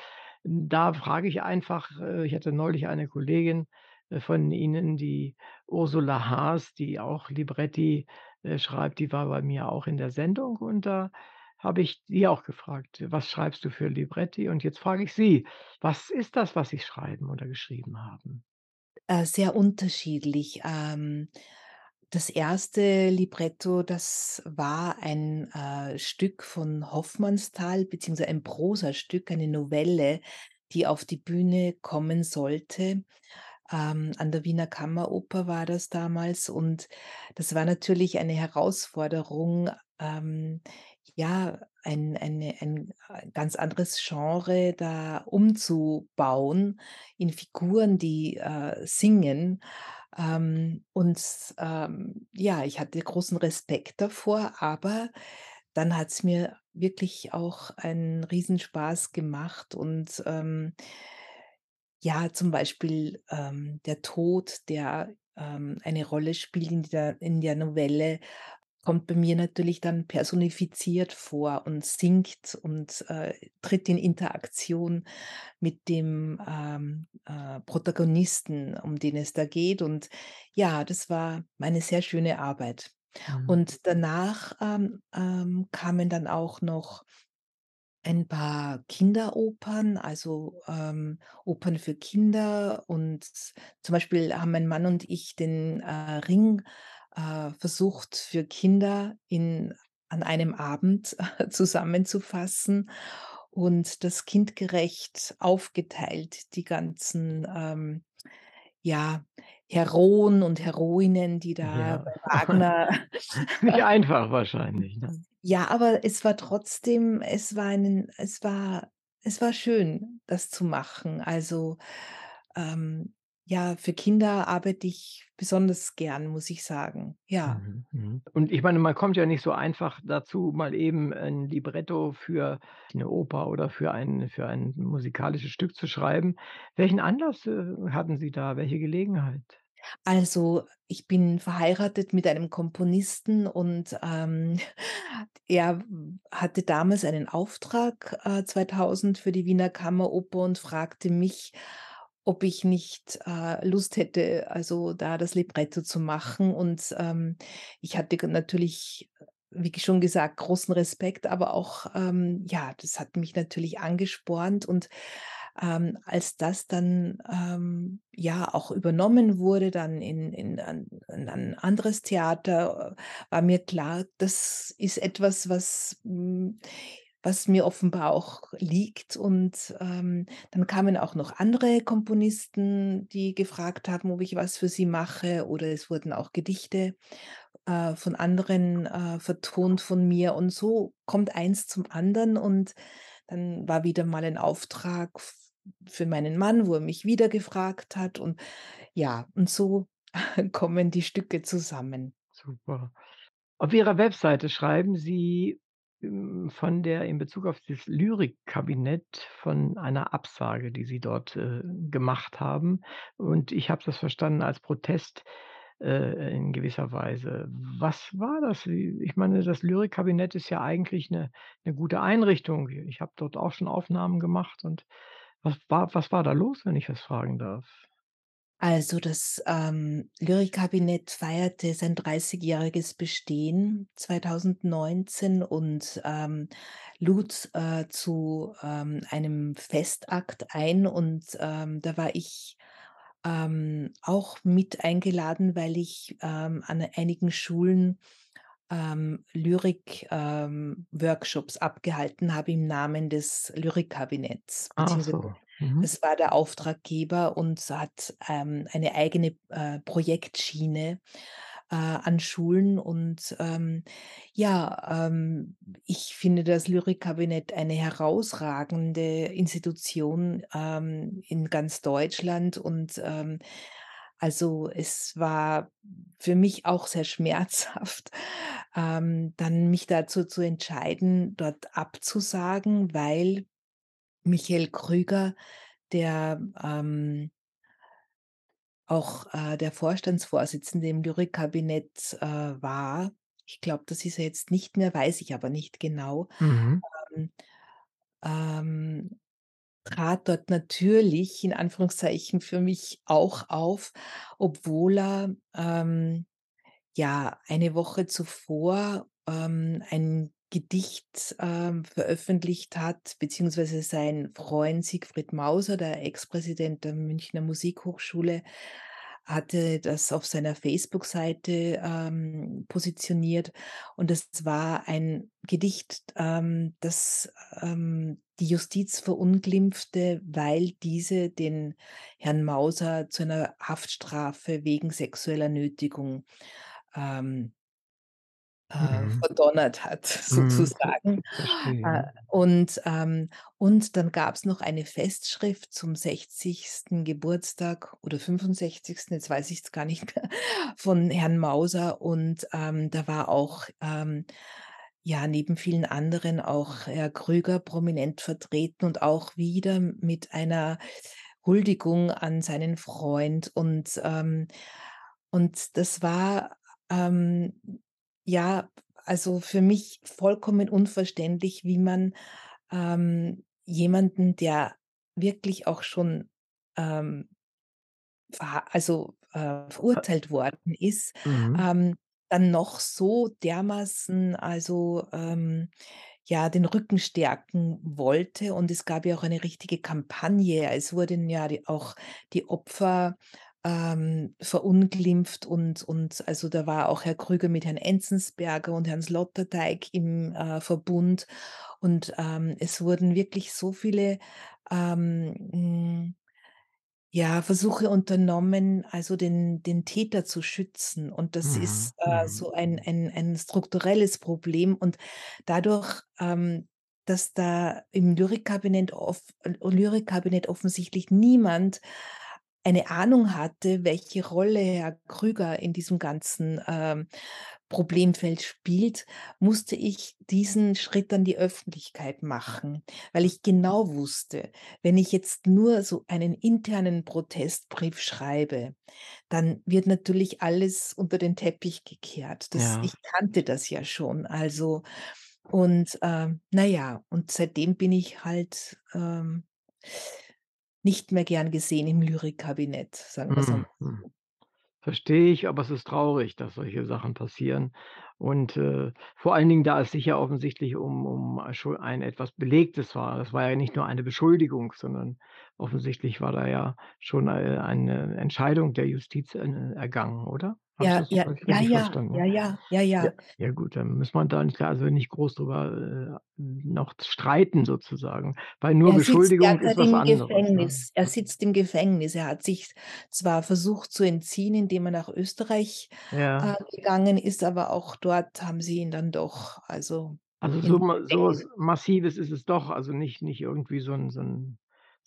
da frage ich einfach äh, ich hatte neulich eine Kollegin, äh, von Ihnen, die Ursula Haas, die auch Libretti, äh, schreibt, die war bei mir auch in der Sendung und da habe ich die auch gefragt: „Was schreibst du für Libretti?“ Und jetzt frage ich Sie: Was ist das, was Sie schreiben oder geschrieben haben? Äh, sehr unterschiedlich. Ähm, das 1. Libretto, das war ein, äh, Stück von Hofmannsthal beziehungsweise ein Prosastück, eine Novelle, die auf die Bühne kommen sollte. Ähm, an der Wiener Kammeroper war das damals und das war natürlich eine Herausforderung, ähm, ja, ein eine ein, äh, ganz anderes Genre da umzubauen in Figuren, die, äh, singen. Ähm, und, ähm, ja, ich hatte großen Respekt davor, aber dann hat's mir wirklich auch einen Riesenspaß gemacht und, ähm ja, zum Beispiel, ähm, der Tod, der, ähm, eine Rolle spielt in der in der Novelle, kommt bei mir natürlich dann personifiziert vor und singt und, äh, tritt in Interaktion mit dem, ähm, äh, Protagonisten, um den es da geht. Und ja, das war eine sehr schöne Arbeit. Mhm. Und danach, ähm, ähm, kamen dann auch noch ein paar Kinderopern, also, ähm, Opern für Kinder und zum Beispiel haben mein Mann und ich den, äh, Ring, äh, versucht für Kinder in an einem Abend [LAUGHS] zusammenzufassen und das kindgerecht aufgeteilt, die ganzen, ähm, ja, Heroen und Heroinen, die da Ja. bei [LAUGHS] Wagner Nicht [LAUGHS] einfach wahrscheinlich, ne? Ja, aber es war trotzdem es war 'nen es war es war schön, das zu machen. Also, ähm, ja, für Kinder arbeite ich besonders gern, muss ich sagen, ja. Mhm, mhm. Und ich meine, man kommt ja nicht so einfach dazu, mal eben 'n Libretto für 'ne Oper oder für ein für ein musikalisches Stück zu schreiben. Welchen Anlass, äh, hatten Sie da? Welche Gelegenheit? Also, ich bin verheiratet mit einem Komponisten und, ähm, [LAUGHS] er hatte damals einen Auftrag, äh, 2000 für die Wiener Kammeroper und fragte mich, ob ich nicht, äh, Lust hätte, also, da das Libretto zu machen. Und, ähm, ich hatte natürlich, wie schon gesagt, großen Respekt, aber auch, ähm, ja, das hat mich natürlich angespornt und, ähm, als das dann, ähm, ja auch übernommen wurde, dann in in ein in ein anderes Theater, äh, war mir klar, das ist etwas, was hm, was mir offenbar auch liegt. Und, ähm, dann kamen auch noch andere Komponisten, die gefragt haben, ob ich was für sie mache, oder es wurden auch Gedichte, äh, von anderen, äh, vertont von mir. Und so kommt eins zum anderen und dann war wieder mal ein Auftrag für meinen Mann, wo er mich wieder gefragt hat und ja, und so [LAUGHS] kommen die Stücke zusammen. Super. Auf Ihrer Webseite schreiben Sie, von der in Bezug auf das Lyrikkabinett von einer Absage, die Sie dort, äh, gemacht haben. Und ich habe das verstanden als Protest, äh, in gewisser Weise. Was war das? Ich meine, das Lyrikkabinett ist ja eigentlich 'ne 'ne gute Einrichtung. Ich habe dort auch schon Aufnahmen gemacht und was war was war da los, wenn ich das fragen darf? Also, das, ähm, Lyrikkabinett feierte sein dreißigjähriges Bestehen 2019 und, ähm, lud, äh, zu, ähm, einem Festakt ein und, ähm, da war ich, ähm, auch mit eingeladen, weil ich, ähm, an einigen Schulen, ähm, Lyrik ähm, Workshops abgehalten habe im Namen des Lyrikkabinetts, Ach so. Mhm. es war der Auftraggeber und hat, ähm, eine eigene, äh, Projektschiene, äh, an Schulen und, ähm, ja, ähm, ich finde das Lyrikkabinett eine herausragende Institution, ähm, in ganz Deutschland und, ähm, also, es war für mich auch sehr schmerzhaft, ähm, dann mich dazu zu entscheiden, dort abzusagen, weil Michael Krüger, der, ähm auch, äh, der Vorstandsvorsitzende im Lyrikkabinett, äh, war. Ich glaube, das ist er jetzt nicht mehr, weiß ich aber nicht genau. Mhm. Ähm, ähm, trat dort natürlich in Anführungszeichen für mich auch auf, obwohl er, ähm, ja, eine Woche zuvor, ähm, ein Gedicht, ähm, veröffentlicht hat, beziehungsweise sein Freund Siegfried Mauser, der Ex-Präsident der Münchner Musikhochschule, hatte das auf seiner Facebook-Seite, ähm, positioniert. Und das war ein Gedicht, ähm, das, ähm, die Justiz verunglimpfte, weil diese den Herrn Mauser zu einer Haftstrafe wegen sexueller Nötigung, ähm äh, Mhm. verdonnert hat Mhm. Sozusagen. Äh, verstehe. und, ähm und dann gab's noch eine Festschrift zum 60. Geburtstag oder 65., jetzt weiß ich's gar nicht mehr, [LAUGHS] von Herrn Mauser und, ähm, da war auch, ähm, ja, neben vielen anderen auch Herr Krüger prominent vertreten und auch wieder mit einer Huldigung an seinen Freund und, ähm und das war, ähm, ja, also, für mich vollkommen unverständlich, wie man, ähm, jemanden, der wirklich auch schon, ähm, also, äh, Äh verurteilt worden ist, Mhm. ähm, dann noch so dermaßen, also, ähm, ja, den Rücken stärken wollte. Und es gab ja auch eine richtige Kampagne. Es wurden ja die auch die Opfer, ähm, verunglimpft und und also, da war auch Herr Krüger mit Herrn Enzensberger und Herrn Sloterdijk im, äh, Verbund. Und, ähm, es wurden wirklich so viele, ähm, hm, ja, Versuche unternommen, also, den den Täter zu schützen. Und das Mhm, ist, äh, mhm. so ein ein ein strukturelles Problem. Und dadurch, ähm, dass da im Lyrikkabinett off Lyrikkabinett offensichtlich niemand eine Ahnung hatte, welche Rolle Herr Krüger in diesem ganzen, ähm, Problemfeld spielt, musste ich diesen Schritt an die Öffentlichkeit machen, weil ich genau wusste, wenn ich jetzt nur so einen internen Protestbrief schreibe, dann wird natürlich alles unter den Teppich gekehrt. Das Ja. ich kannte das ja schon, also und, ähm, na ja, und seitdem bin ich halt, ähm nicht mehr gern gesehen im Lyrikkabinett, sagen einmal mhm. so. Verstehe ich, aber es ist traurig, dass solche Sachen passieren. Und, äh, vor allen Dingen, da es sich ja offensichtlich um um schu ein etwas Belegtes war. Das war ja nicht nur eine Beschuldigung, sondern offensichtlich war da ja schon, äh, eine Entscheidung der Justiz, äh, ergangen, oder? Ja, ja, ja, ja, ja, ja, ja, Ja, ja. gut, dann muss man da nicht also nicht groß drüber, äh, noch streiten sozusagen, weil nur Er Beschuldigung ist was anderes, ne? Gefängnis. Er sitzt im Gefängnis. Er hat sich zwar versucht zu entziehen, indem er nach Österreich, äh, gegangen ist, aber auch dort haben sie ihn dann doch, also, Also so so Massives ist es doch, also nicht nicht irgendwie so 'n so 'n so 'n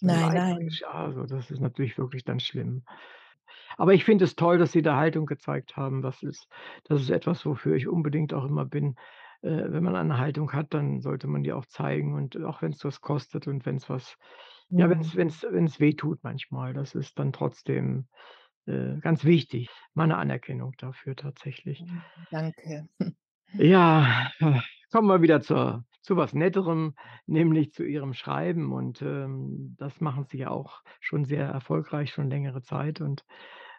Nein, nein. Also das ist natürlich wirklich dann schlimm. Aber ich finde es toll, dass Sie da Haltung gezeigt haben. Das ist das ist etwas, wofür ich unbedingt auch immer bin. Äh, wenn man eine Haltung hat, dann sollte man die auch zeigen und auch wenn's was kostet und wenn's was ja, Mhm. wenn's wenn's wenn's wehtut manchmal. Das ist dann trotzdem, äh, ganz wichtig. Meine Anerkennung dafür tatsächlich. Mhm, danke. [LAUGHS] Ja, kommen wir wieder zur zu was Netterem, nämlich zu Ihrem Schreiben und, ähm, das machen Sie ja auch schon sehr erfolgreich, schon längere Zeit und,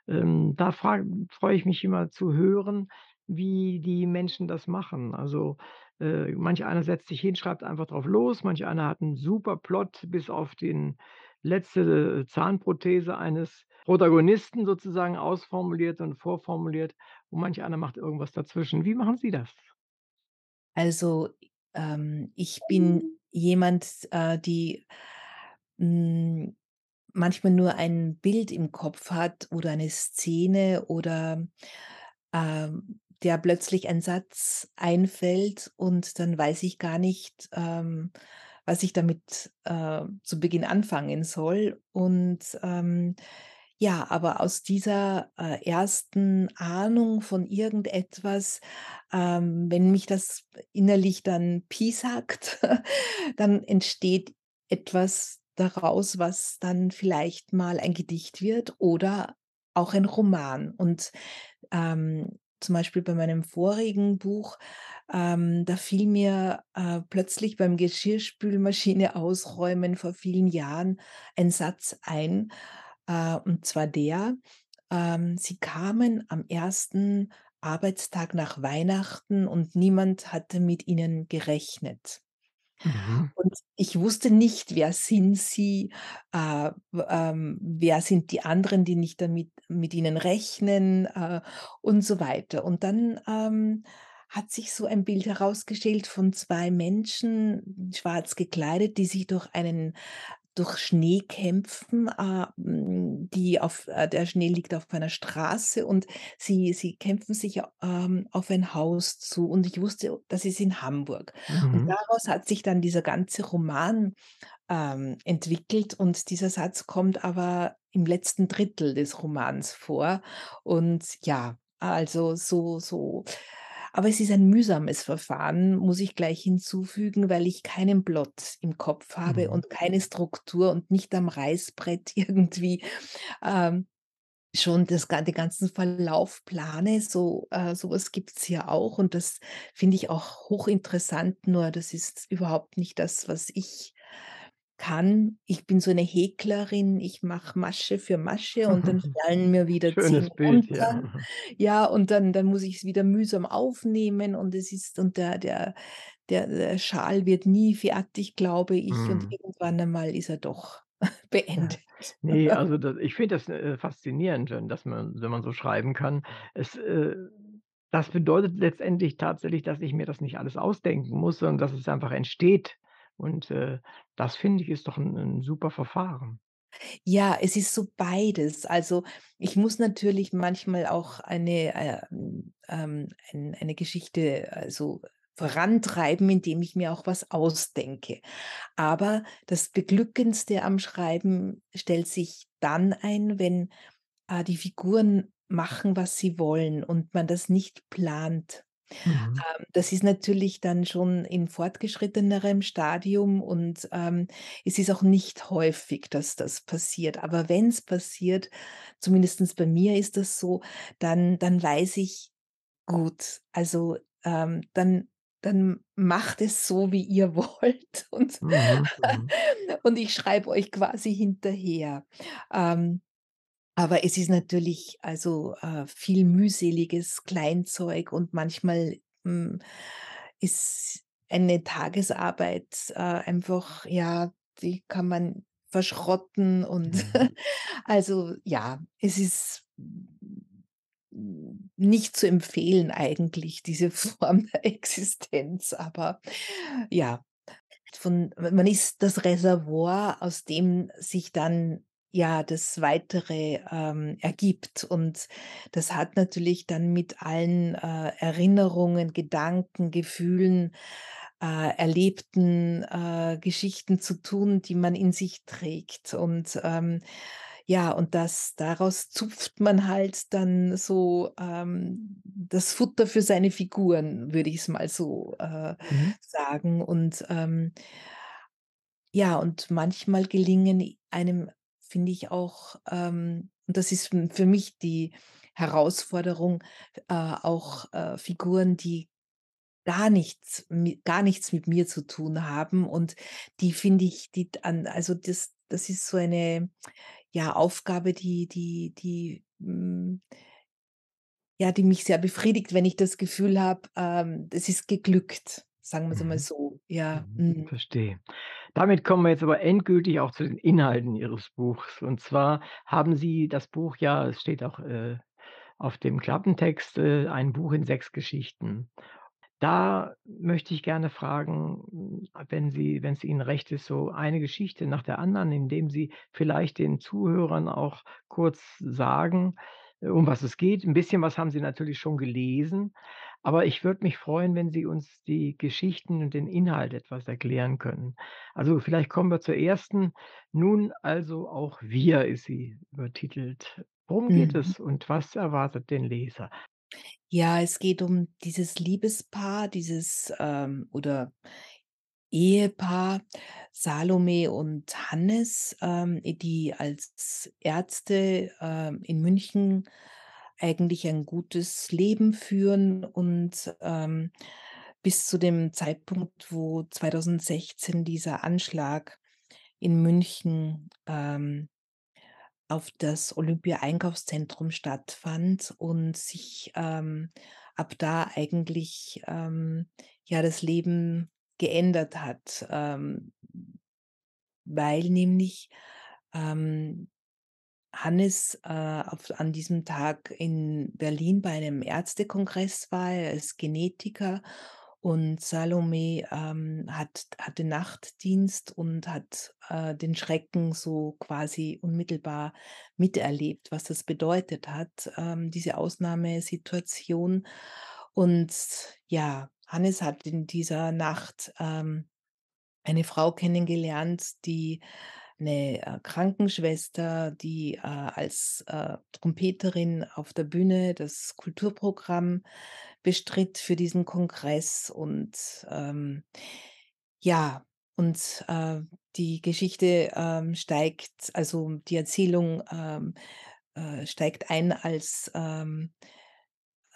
ähm, da freue ich mich immer zu hören, wie die Menschen das machen. Also, äh, manch einer setzt sich hin, schreibt einfach drauf los, manch einer hat 'n super Plot bis auf den letzte Zahnprothese eines Protagonisten sozusagen ausformuliert und vorformuliert und manch einer macht irgendwas dazwischen. Wie machen Sie das? Also, ähm, ich bin jemand, äh, die, hm, manchmal nur ein Bild im Kopf hat oder eine Szene oder, ähm, der plötzlich ein Satz einfällt und dann weiß ich gar nicht, ähm, was ich damit, äh, zu Beginn anfangen soll. Und, ähm, ja, aber aus dieser, äh, ersten Ahnung von irgendetwas, ähm, wenn mich das innerlich dann piesackt, [LAUGHS] dann entsteht etwas daraus, was dann vielleicht mal ein Gedicht wird oder auch ein Roman. Und, ähm, zum Beispiel bei meinem vorigen Buch, ähm, da fiel mir, äh, plötzlich beim Geschirrspülmaschine [LAUGHS] ausräumen vor vielen Jahren ein Satz ein, äh, und zwar der, ähm: „Sie kamen am 1. Arbeitstag nach Weihnachten und niemand hatte mit ihnen gerechnet.“ Mhm. Und ich wusste nicht, wer sind sie, äh, ähm, wer sind die anderen, die nicht damit mit ihnen rechnen, äh, und so weiter. Und dann, ähm, hat sich so ein Bild herausgestellt von 2 Menschen, schwarz gekleidet, die sich durch einen durch Schnee kämpfen, äh, die auf äh, der Schnee liegt auf einer Straße und sie sie kämpfen sich, ähm, auf ein Haus zu und ich wusste, das ist in Hamburg. Und Mhm. daraus hat sich dann dieser ganze Roman, ähm, entwickelt und dieser Satz kommt aber im letzten Drittel des Romans vor. Und ja, also so so aber es ist ein mühsames Verfahren, muss ich gleich hinzufügen, weil ich keinen Plot im Kopf habe Mhm. und keine Struktur und nicht am Reißbrett [LAUGHS] irgendwie, ähm, schon das den ganzen Verlauf plane. So äh, so was gibt's ja auch und das finde ich auch hochinteressant, nur das ist überhaupt nicht das, was ich kann. Ich bin so 'ne Häklerin, ich mache Masche für Masche und dann [LAUGHS] fallen mir wieder 10 Schönes Bild, runter. ja. Ja, und dann dann muss ich's wieder mühsam aufnehmen und es ist und der der der der Schal wird nie fertig, glaube ich, und Mhm. irgendwann einmal ist er doch [LAUGHS] beendet. Ne, [LAUGHS] also da ich finde das, äh, faszinierend, wenn dass man wenn man so schreiben kann. Es, äh das bedeutet letztendlich tatsächlich, dass ich mir das nicht alles ausdenken muss, sondern dass es einfach entsteht. Und, äh, das finde ich, ist doch 'n 'n super Verfahren. Ja, es ist so beides. Also, ich muss natürlich manchmal auch eine, äh, hm, ähm ein eine Geschichte, also, vorantreiben, indem ich mir auch was ausdenke. Aber das Beglückendste am Schreiben stellt sich dann ein, wenn, äh, die Figuren machen, was sie wollen und man das nicht plant. Mhm. Ähm, das ist natürlich dann schon in fortgeschrittenerem Stadium und, ähm, es ist auch nicht häufig, dass das passiert. Aber wenn's passiert, zumindest bei mir ist das so, dann dann weiß ich: „Gut, also, ähm, dann dann macht es so, wie ihr [LAUGHS] wollt und Mhm, mhm. [LAUGHS] und ich schreibe euch quasi hinterher. Ähm, aber es ist natürlich also, äh, viel mühseliges Kleinzeug und manchmal, hm, ist eine Tagesarbeit, äh, einfach ja, die kann man verschrotten und Mhm. [LAUGHS] also ja, es ist nicht zu empfehlen eigentlich, diese [LAUGHS] Form der Existenz, aber ja, von man ist das Reservoir, aus dem sich dann, ja, das Weitere, ähm, ergibt. Und das hat natürlich dann mit allen, äh, Erinnerungen, Gedanken, Gefühlen, äh, erlebten, äh, Geschichten zu tun, die man in sich trägt. Und, ähm, ja, und das daraus zupft man halt dann so, ähm, das Futter für seine Figuren, würde ich's mal so, äh, Mhm. sagen. Und, ähm ja, und manchmal gelingen einem, finde ich auch, ähm und das ist für mich die Herausforderung, äh, auch, äh, Figuren, die gar nichts gar nichts mit mir zu tun haben und die finde ich die an also das das ist so eine, ja, Aufgabe, die die die, hm ja, die mich sehr befriedigt, wenn ich das Gefühl habe, ähm, das ist geglückt, sagen wir's einmal Mhm. so, ja, Mhm. mhm. Verstehe. Damit kommen wir jetzt aber endgültig auch zu den Inhalten Ihres Buchs. Und zwar haben Sie das Buch ja es steht auch, äh, auf dem Klappentext, äh, ein Buch in 6 Geschichten. Da möchte ich gerne fragen, wenn Sie wenn's Ihnen recht ist, so eine Geschichte nach der anderen, indem Sie vielleicht den Zuhörern auch kurz sagen, äh, um was es geht. 'N bisschen was haben sie natürlich schon gelesen, aber ich würde mich freuen, wenn Sie uns die Geschichten und den Inhalt etwas erklären können. Also, vielleicht kommen wir zur ersten. „Nun also auch wir“ ist sie übertitelt. Worum geht Mhm. es und was erwartet den Leser? Ja, es geht um dieses Liebespaar, dieses, ähm oder Ehepaar Salome und Hannes, ähm, die als Ärzte, ähm, in München eigentlich ein gutes Leben führen und, ähm, bis zu dem Zeitpunkt, wo 2016 dieser Anschlag in München, ähm, auf das Olympia-Einkaufszentrum stattfand und sich, ähm, ab da eigentlich, ähm, ja, das Leben geändert hat, ähm, weil nämlich, ähm, Hannes, äh, auf an diesem Tag in Berlin bei einem Ärztekongress war. Er ist Genetiker und Salome, ähm, hat hatte Nachtdienst und hat, äh, den Schrecken so quasi unmittelbar miterlebt, was das bedeutet hat, ähm, diese Ausnahmesituation. Und ja, Hannes hat in dieser Nacht, ähm, eine Frau kennengelernt, die 'ne, äh, Krankenschwester, die, äh, als, äh, Trompeterin auf der Bühne das Kulturprogramm bestritt für diesen Kongress und, ähm, ja und, die Geschichte, ähm, steigt also die Erzählung, ähm, äh, steigt ein, als, ähm,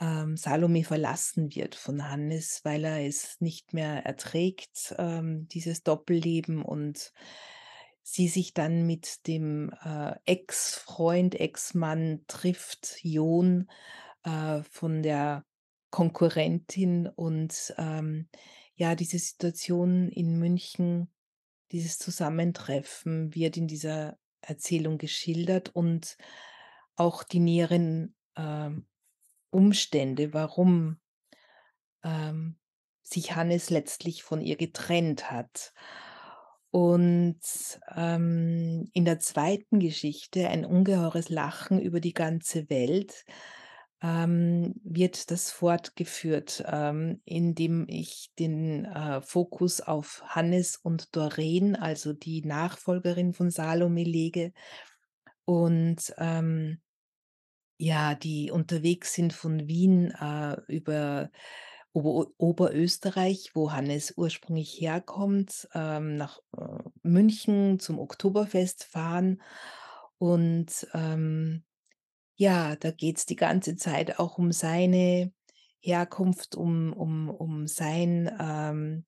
ähm, Salome verlassen wird von Hannes, weil er es nicht mehr erträgt, ähm, dieses Doppelleben und sie sich dann mit dem, äh, Ex-Freund, Ex-Mann trifft, Jon, äh, von der Konkurrentin und, ähm, ja, diese Situation in München, dieses Zusammentreffen wird in dieser Erzählung geschildert und auch die näheren, ähm, Umstände, warum ähm, sich Hannes letztlich von ihr getrennt hat. Und, ähm, in der 2. Geschichte „Ein ungeheures Lachen über die ganze Welt“, ähm, wird das fortgeführt, ähm, indem ich den, äh, Fokus auf Hannes und Doreen, also die Nachfolgerin von Salome lege und, ähm, ja, die unterwegs sind von Wien, äh, über Ober Oberösterreich, wo Hannes ursprünglich herkommt, ähm, nach, äh, München zum Oktoberfest fahren. Und, ähm, ja, da geht's die ganze Zeit auch um seine Herkunft, um um um sein, ähm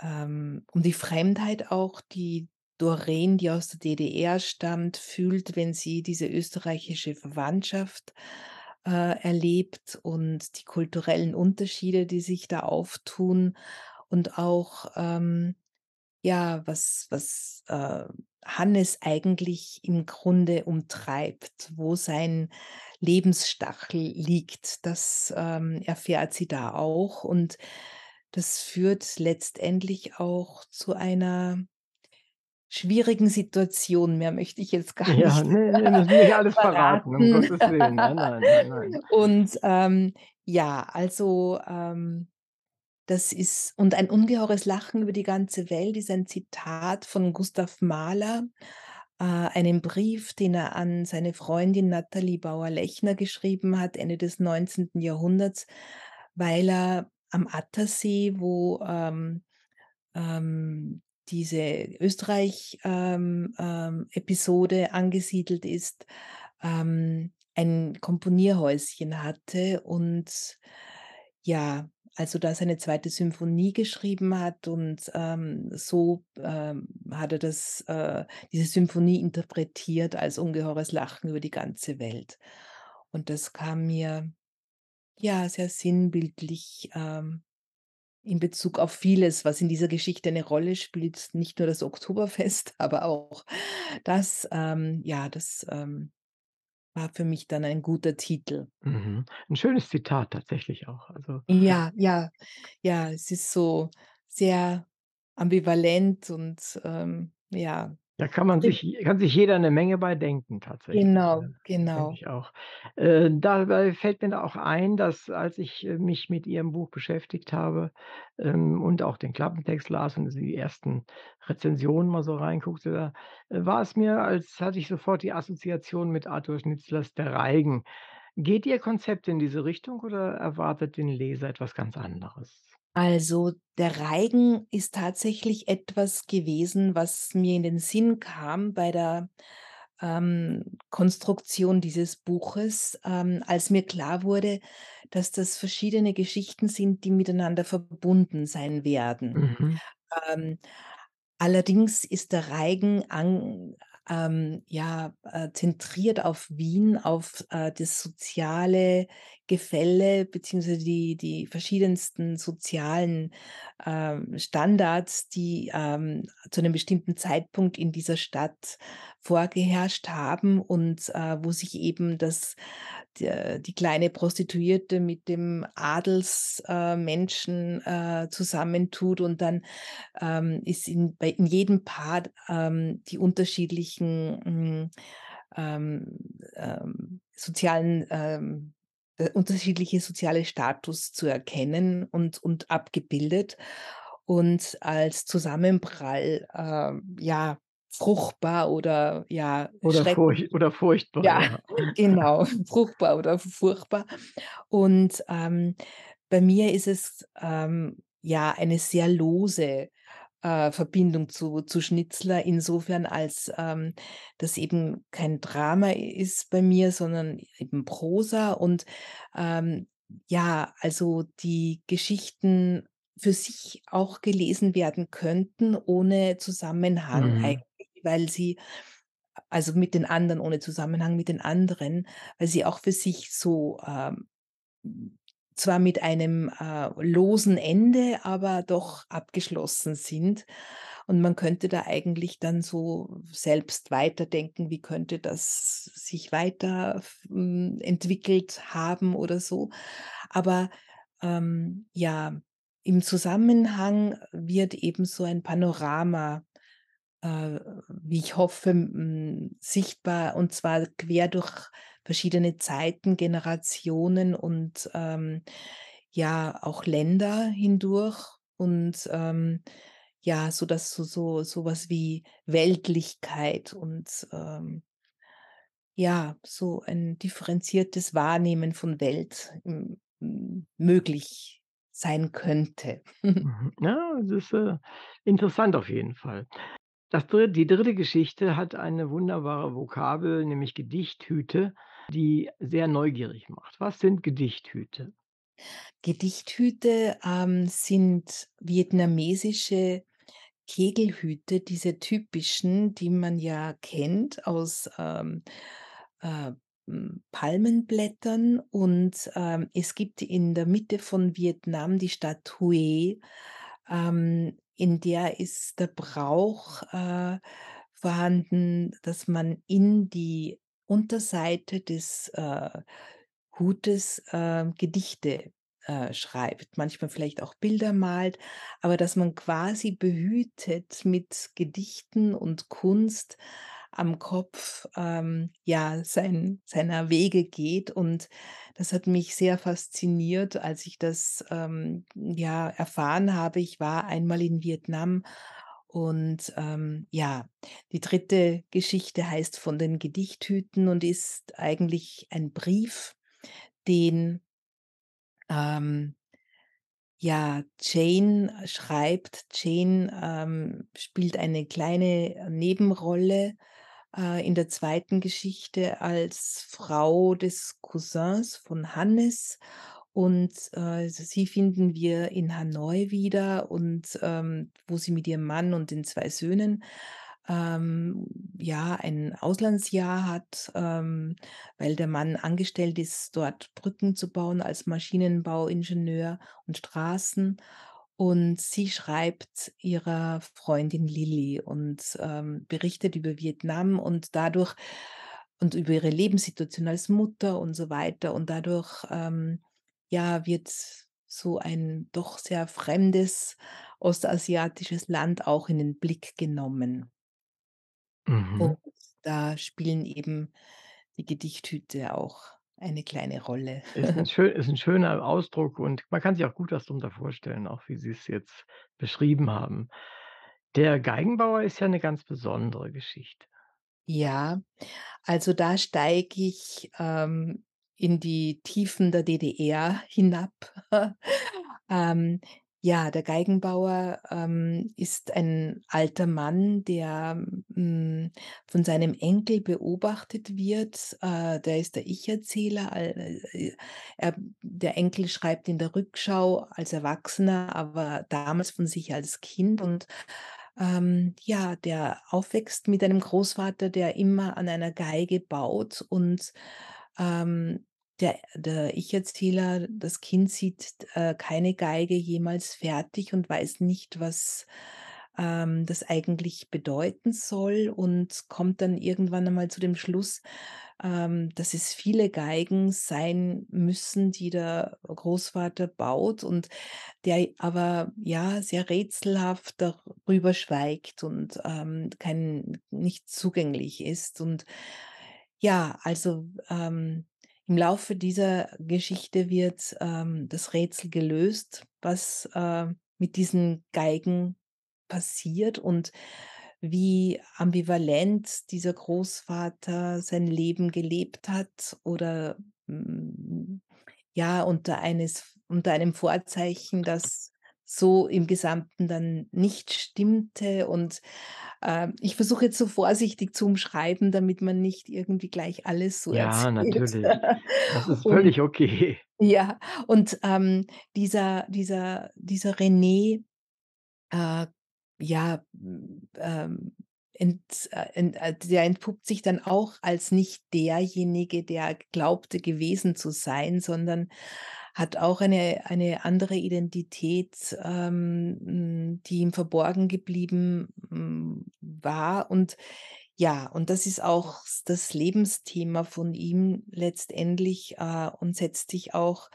ähm, um die Fremdheit auch, die Doreen, die aus der DDR stammt, fühlt, wenn sie diese österreichische Verwandtschaft, äh, erlebt und die kulturellen Unterschiede, die sich da auftun und auch, ähm, ja, was was, äh, Hannes eigentlich im Grunde umtreibt, wo sein Lebensstachel liegt, das, ähm, erfährt sie da auch und das führt letztendlich auch zu einer schwierigen Situation. Mehr möchte ich jetzt gar Ja, nicht ne, ne, müssen nicht alles verraten, um. Gottes Willen. Nein, nein, nein, nein. [LAUGHS] Und, ähm, ja, also, ähm, das ist und „Ein ungeheures Lachen über die ganze Welt“ ist ein Zitat von Gustav Mahler, äh, einem Brief, den er an seine Freundin Nathalie Bauer-Lechner geschrieben hat, Ende des 19. Jahrhunderts, weil er am Attersee, wo, ähm, ähm, diese Österreich ähm, ähm, angesiedelt ist, ähm, ein Komponierhäuschen hatte und ja, also da seine 2. Symphonie geschrieben hat und, ähm, so, ähm, hat er das äh, diese Symphonie interpretiert als „Ungeheures Lachen über die ganze Welt“. Und das kam mir, ja, sehr sinnbildlich, ähm, in Bezug auf vieles, was in dieser Geschichte 'ne Rolle spielt, nicht nur das Oktoberfest, [LAUGHS] aber auch das, ähm ja, das, ähm, war für mich dann ein guter Titel. Mhm. 'N schönes Zitat tatsächlich auch, also Ja, ja, ja, es ist so sehr ambivalent und, ähm, ja. Da kann man sich kann sich jeder 'ne Menge bei denken tatsächlich, Genau, ja, denke genau. ich auch. Äh, dabei fällt mir da auch ein, dass als ich, äh, mich mit Ihrem Buch beschäftigt habe, ähm, und auch den Klappentext las und die ersten Rezensionen mal so reinguckte, da, äh, war es mir, als hatte ich sofort die Assoziation mit Arthur Schnitzlers Der Reigen. Geht Ihr Konzept in diese Richtung oder erwartet den Leser etwas ganz anderes? Also, Der Reigen ist tatsächlich etwas gewesen, was mir in den Sinn kam bei der, ähm, Konstruktion dieses Buches, ähm, als mir klar wurde, dass das verschiedene Geschichten sind, die miteinander verbunden sein werden. Mhm. Ähm, allerdings ist Der Reigen an ähm, ja, äh, zentriert auf Wien, auf, äh, das soziale Gefälle beziehungsweise die die verschiedensten sozialen, ähm, Standards, die, ähm, zu 'nem bestimmten Zeitpunkt in dieser Stadt vorgeherrscht haben und, äh, wo sich eben das der die kleine Prostituierte mit dem Adels äh, äh, zusammentut und dann, ähm, ist in bei in jedem Paar, ähm, die unterschiedlichen, hm, ähm, ähm, sozialen, unterschiedliche soziale Status zu erkennen und und abgebildet und als Zusammenprall, ähm, ja, fruchtbar oder, ja, Oder furch oder furchtbar, ja, ja. [LAUGHS] genau, [LAUGHS] fruchtbar oder furchtbar. Und, ähm, bei mir ist es, ähm, ja, eine sehr lose, äh, Verbindung zu zu Schnitzler insofern, als, ähm, das eben kein Drama ist bei mir, sondern eben Prosa und, ähm, ja, also die Geschichten für sich auch gelesen werden könnten ohne Zusammenhang Mhm. eigentlich, weil sie also mit den anderen ohne Zusammenhang mit den anderen, weil sie auch für sich so, ähm, zwar mit einem, äh, losen Ende, aber doch abgeschlossen sind. Und man könnte da eigentlich dann so selbst weiterdenken, wie könnte das sich weiter hm, entwickelt haben oder so. Aber, ähm, ja, im Zusammenhang wird eben so ein Panorama, äh, wie ich hoffe, sichtbar und zwar quer durch verschiedene Zeiten, Generationen und, ähm, ja, auch Länder hindurch und, ähm, ja, sodass so so so was wie Weltlichkeit und, ähm ja, so ein differenziertes Wahrnehmen von Welt, möglich sein könnte. [LAUGHS] Mhm. Ja, das ist, äh, interessant auf jeden Fall. Das dri die 3. Geschichte hat eine wunderbare Vokabel, nämlich Gedichthüte, die sehr neugierig macht. Was sind Gedichthüte? Gedichthüte, ähm, sind vietnamesische Kegelhüte, diese typischen, die man ja kennt aus, ähm, äh, hm, Palmenblättern und, ähm, es gibt in der Mitte von Vietnam die Stadt Hue, ähm, in der ist der Brauch, äh, vorhanden, dass man in die Unterseite des, äh, Hutes, ähm, Gedichte, äh, schreibt, manchmal vielleicht auch Bilder malt, aber dass man quasi behütet mit Gedichten und Kunst am Kopf, ähm, ja, sein seiner Wege geht. Und das hat mich sehr fasziniert, als ich das, ähm, ja, erfahren habe. Ich war einmal in Vietnam und, ähm, ja, die dritte Geschichte heißt „Von den Gedichthüten“ und ist eigentlich ein Brief, den ähm, ja, Jane schreibt. Jane, ähm, spielt eine kleine Nebenrolle, äh, in der zweiten Geschichte als Frau des Cousins von Hannes und, äh, sie finden wir in Hanoi wieder und, ähm, wo sie mit ihrem Mann und den 2 Söhnen, ähm, ja, ein Auslandsjahr hat, ähm, weil der Mann angestellt ist, dort Brücken zu bauen als Maschinenbauingenieur und Straßen. Und sie schreibt ihrer Freundin Lilly und, ähm, berichtet über Vietnam und dadurch und über ihre Lebenssituation als Mutter und so weiter. Und dadurch, ähm, ja, wird so ein doch sehr fremdes ostasiatisches Land auch in den Blick genommen. Und Mhm. da spielen eben die Gedichthüte auch eine kleine Rolle. Ist 'n schö ist 'n schöner Ausdruck und man kann sich auch gut was drunter vorstellen, auch wie Sie's jetzt beschrieben haben. Der Geigenbauer ist ja 'ne ganz besondere Geschichte. Ja, also da steige ich, ähm, in die Tiefen der DDR hinab. [LAUGHS] Ähm, ja, der Geigenbauer, ähm, ist ein alter Mann, der, hm, von seinem Enkel beobachtet wird. Äh, der ist der Ich-Erzähler. Äh, äh, er der Enkel schreibt in der Rückschau als Erwachsener, aber damals von sich als Kind und, ähm, ja, der aufwächst mit einem Großvater, der immer an einer Geige baut und, ähm, der der Ich-Erzähler, das Kind sieht, äh, keine Geige jemals fertig und weiß nicht, was, ähm, das eigentlich bedeuten soll und kommt dann irgendwann einmal zu dem Schluss, ähm, dass es viele Geigen sein müssen, die der Großvater baut und der aber, ja, sehr rätselhaft darüber schweigt und, ähm, kein nicht zugänglich ist. Und ja, also, ähm, im Laufe dieser Geschichte wird, ähm, das Rätsel gelöst, was, äh, mit diesen Geigen passiert und wie ambivalent dieser Großvater sein Leben gelebt hat oder, hm, ja, unter eines unter einem Vorzeichen, das so im Gesamten dann nicht stimmte. Und, ähm, ich versuche jetzt so vorsichtig zu umschreiben, damit man nicht irgendwie gleich alles so Ja, erzählt. natürlich. Das ist Und völlig okay. ja, und, ähm, dieser dieser dieser René, äh, ja, hm, ähm, ent äh, ent äh, der entpuppt sich dann auch als nicht derjenige, der glaubte gewesen zu sein, sondern hat auch eine eine andere Identität, ähm, hm, die ihm verborgen geblieben, hm, war. Und ja, und das ist auch das Lebensthema von ihm letztendlich, äh, und setzt sich auch,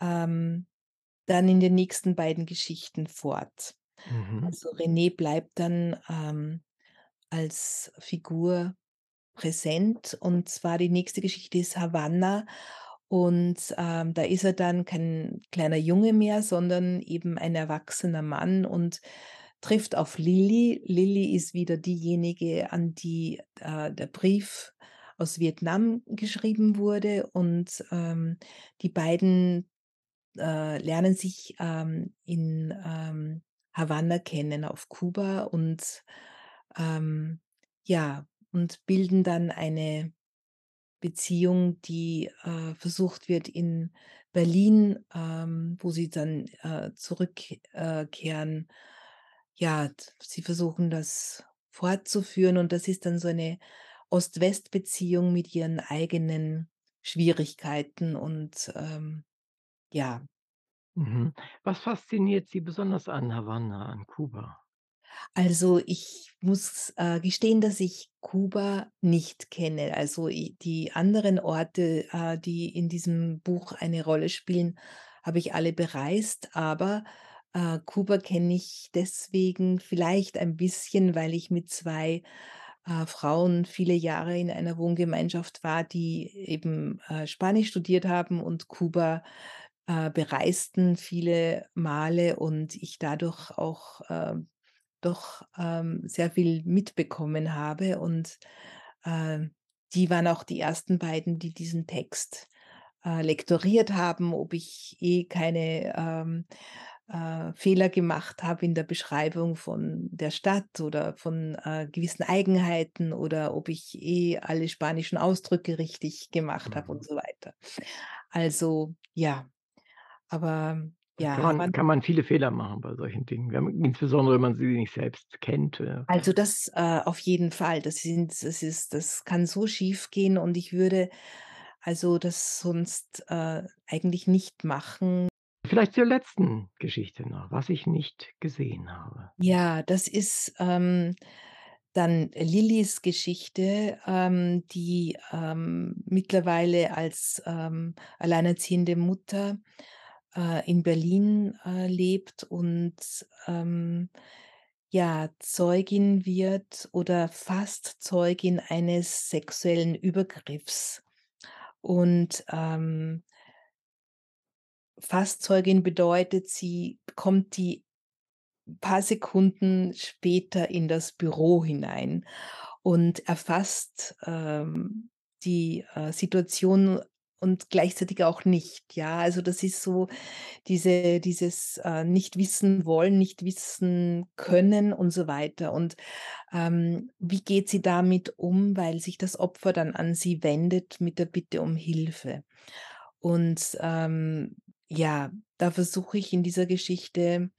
ähm, dann in den nächsten beiden Geschichten fort. Mhm. Also, René bleibt dann, ähm, als Figur präsent und zwar die nächste Geschichte ist Havanna und, ähm, da ist er dann kein kleiner Junge mehr, sondern eben ein erwachsener Mann und trifft auf Lilly. Lilly ist wieder diejenige, an die, äh, der Brief aus Vietnam geschrieben wurde und, ähm, die beiden, äh, lernen sich, ähm, in, ähm, Havanna kennen auf Kuba und, ähm, ja, und bilden dann eine Beziehung, die, äh, versucht wird in Berlin, ähm, wo sie dann, äh, zurückkehren. kehren. Ja, sie versuchen das fortzuführen und das ist dann so eine Ost-West-Beziehung mit ihren eigenen Schwierigkeiten und, ähm, ja. Mhm. Was fasziniert Sie besonders an Havanna, an Kuba? Also, ich muss, äh, gestehen, dass ich Kuba nicht kenne. Also, die anderen Orte, äh, die in diesem Buch eine Rolle spielen, habe ich alle bereist, aber, äh, Kuba kenne ich deswegen vielleicht ein bisschen, weil ich mit 2 äh, Frauen viele Jahre in einer Wohngemeinschaft war, die eben, äh, Spanisch studiert haben und Kuba, äh, bereisten viele Male und ich dadurch auch, ähm doch, ähm, sehr viel mitbekommen habe und, ähm, die waren auch die ersten beiden, die diesen Text, äh, lektoriert haben, ob ich eh keine, ähm, äh, Fehler gemacht habe in der Beschreibung von der Stadt oder von, äh, gewissen Eigenheiten oder ob ich eh alle spanischen Ausdrücke richtig gemacht habe Mhm. und so weiter. Also, ja, aber ja, kann man kann man viele Fehler machen bei solchen Dingen, man insbesondere wenn man sie nicht selbst kennt. Also, das, äh, auf jeden Fall. Das sind das ist das kann so schiefgehen und ich würde also das sonst, äh, eigentlich nicht machen. Vielleicht zur letzten Geschichte noch, was ich nicht gesehen habe. Ja, das ist, ähm, dann Lillys Geschichte, ähm, die, ähm, mittlerweile als, ähm, alleinerziehende Mutter, äh, in Berlin, äh, lebt und, ähm, ja, Zeugin wird oder fast Zeugin eines sexuellen Übergriffs. Und, ähm fast Zeugin bedeutet, sie kommt die paar Sekunden später in das Büro hinein und erfasst, ähm, die, äh, Situation und gleichzeitig auch nicht, ja? Also, das ist so diese dieses, äh, nicht wissen wollen, nicht wissen können und so weiter. Und, ähm, wie geht sie damit um, weil sich das Opfer dann an sie wendet mit der Bitte um Hilfe. Und, ähm, ja, da versuche ich in dieser Geschichte,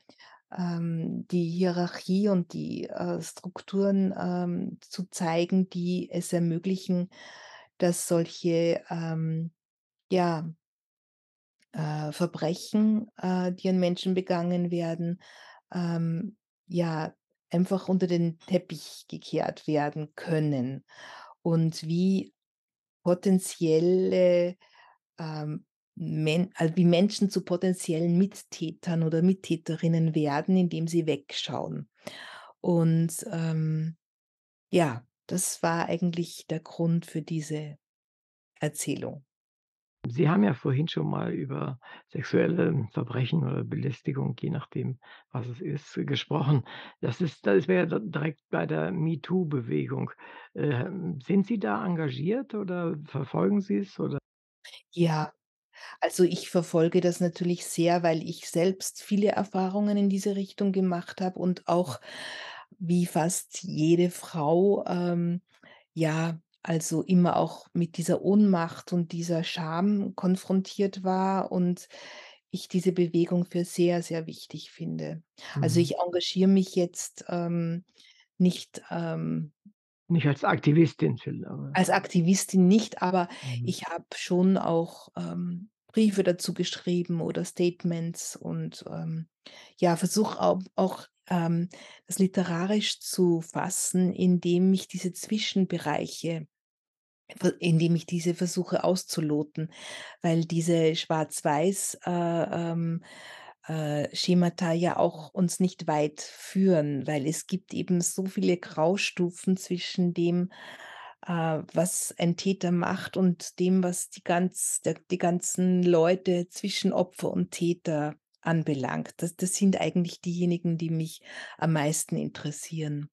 ähm, die Hierarchie und die, äh, Strukturen, ähm, zu zeigen, die es ermöglichen, dass solche, ähm, ja äh, Verbrechen, äh, die an Menschen begangen werden, ähm, ja, einfach unter den Teppich gekehrt werden können und wie potenzielle, ähm, Men also, wie Menschen zu potenziellen Mittätern oder Mittäterinnen werden, indem sie wegschauen. Und, ähm, ja, das war eigentlich der Grund für diese Erzählung. Sie haben ja vorhin schon mal über sexuelle Verbrechen oder Belästigung, je nachdem, was es ist, gesprochen. Das ist das wäre direkt bei der MeToo-Bewegung. Ähm, sind Sie da engagiert oder verfolgen Sie es oder Ja, also ich verfolge das natürlich sehr, weil ich selbst viele Erfahrungen in diese Richtung gemacht habe und auch wie fast jede Frau, ähm, ja, also immer auch mit dieser Ohnmacht und dieser Scham konfrontiert war und ich diese Bewegung für sehr, sehr wichtig finde. Also, Mhm. ich engagiere mich jetzt, ähm, nicht, ähm nicht als Aktivistin als Aktivistin nicht, aber Mhm. ich habe schon auch, ähm, Briefe dazu geschrieben oder Statements und, ähm, ja, versuche au auch, ähm, das literarisch zu fassen, indem ich diese Zwischenbereiche indem ich diese versuche auszuloten, weil diese Schwarz-Weiß, äh, ähm, äh, Schemata ja auch uns nicht weit führen, weil es gibt eben so viele Graustufen zwischen dem, äh, was ein Täter macht und dem, was die ganz der die ganzen Leute zwischen Opfer und Täter anbelangt. Das das sind eigentlich diejenigen, die mich am meisten interessieren.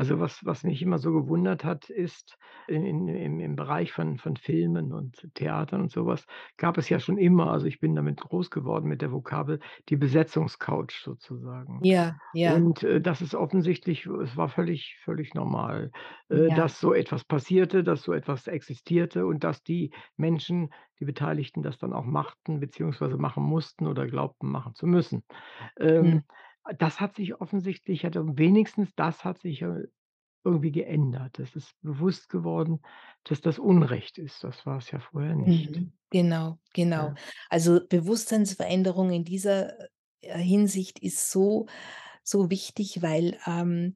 Also, was was mich immer so gewundert hat, ist in in im im Bereich von von Filmen und Theatern und so was gab es ja schon immer also, ich bin damit groß geworden mit der Vokabel, die Besetzungscouch sozusagen. Ja, ja. Und, äh, das ist offensichtlich es war völlig völlig normal, äh, Ja. dass so etwas passierte, dass so etwas existierte und dass die Menschen, die Beteiligten das dann auch machten beziehungsweise machen mussten oder glaubten, machen zu müssen. Mhm. Ähm, das hat sich offensichtlich hat wenigstens das hat sich ja irgendwie geändert. Es ist bewusst geworden, dass das Unrecht ist. Das war es ja vorher nicht. Mhm. Genau, genau. Ja. Also, Bewusstseinsveränderung in dieser, äh, Hinsicht ist so so wichtig, weil, ähm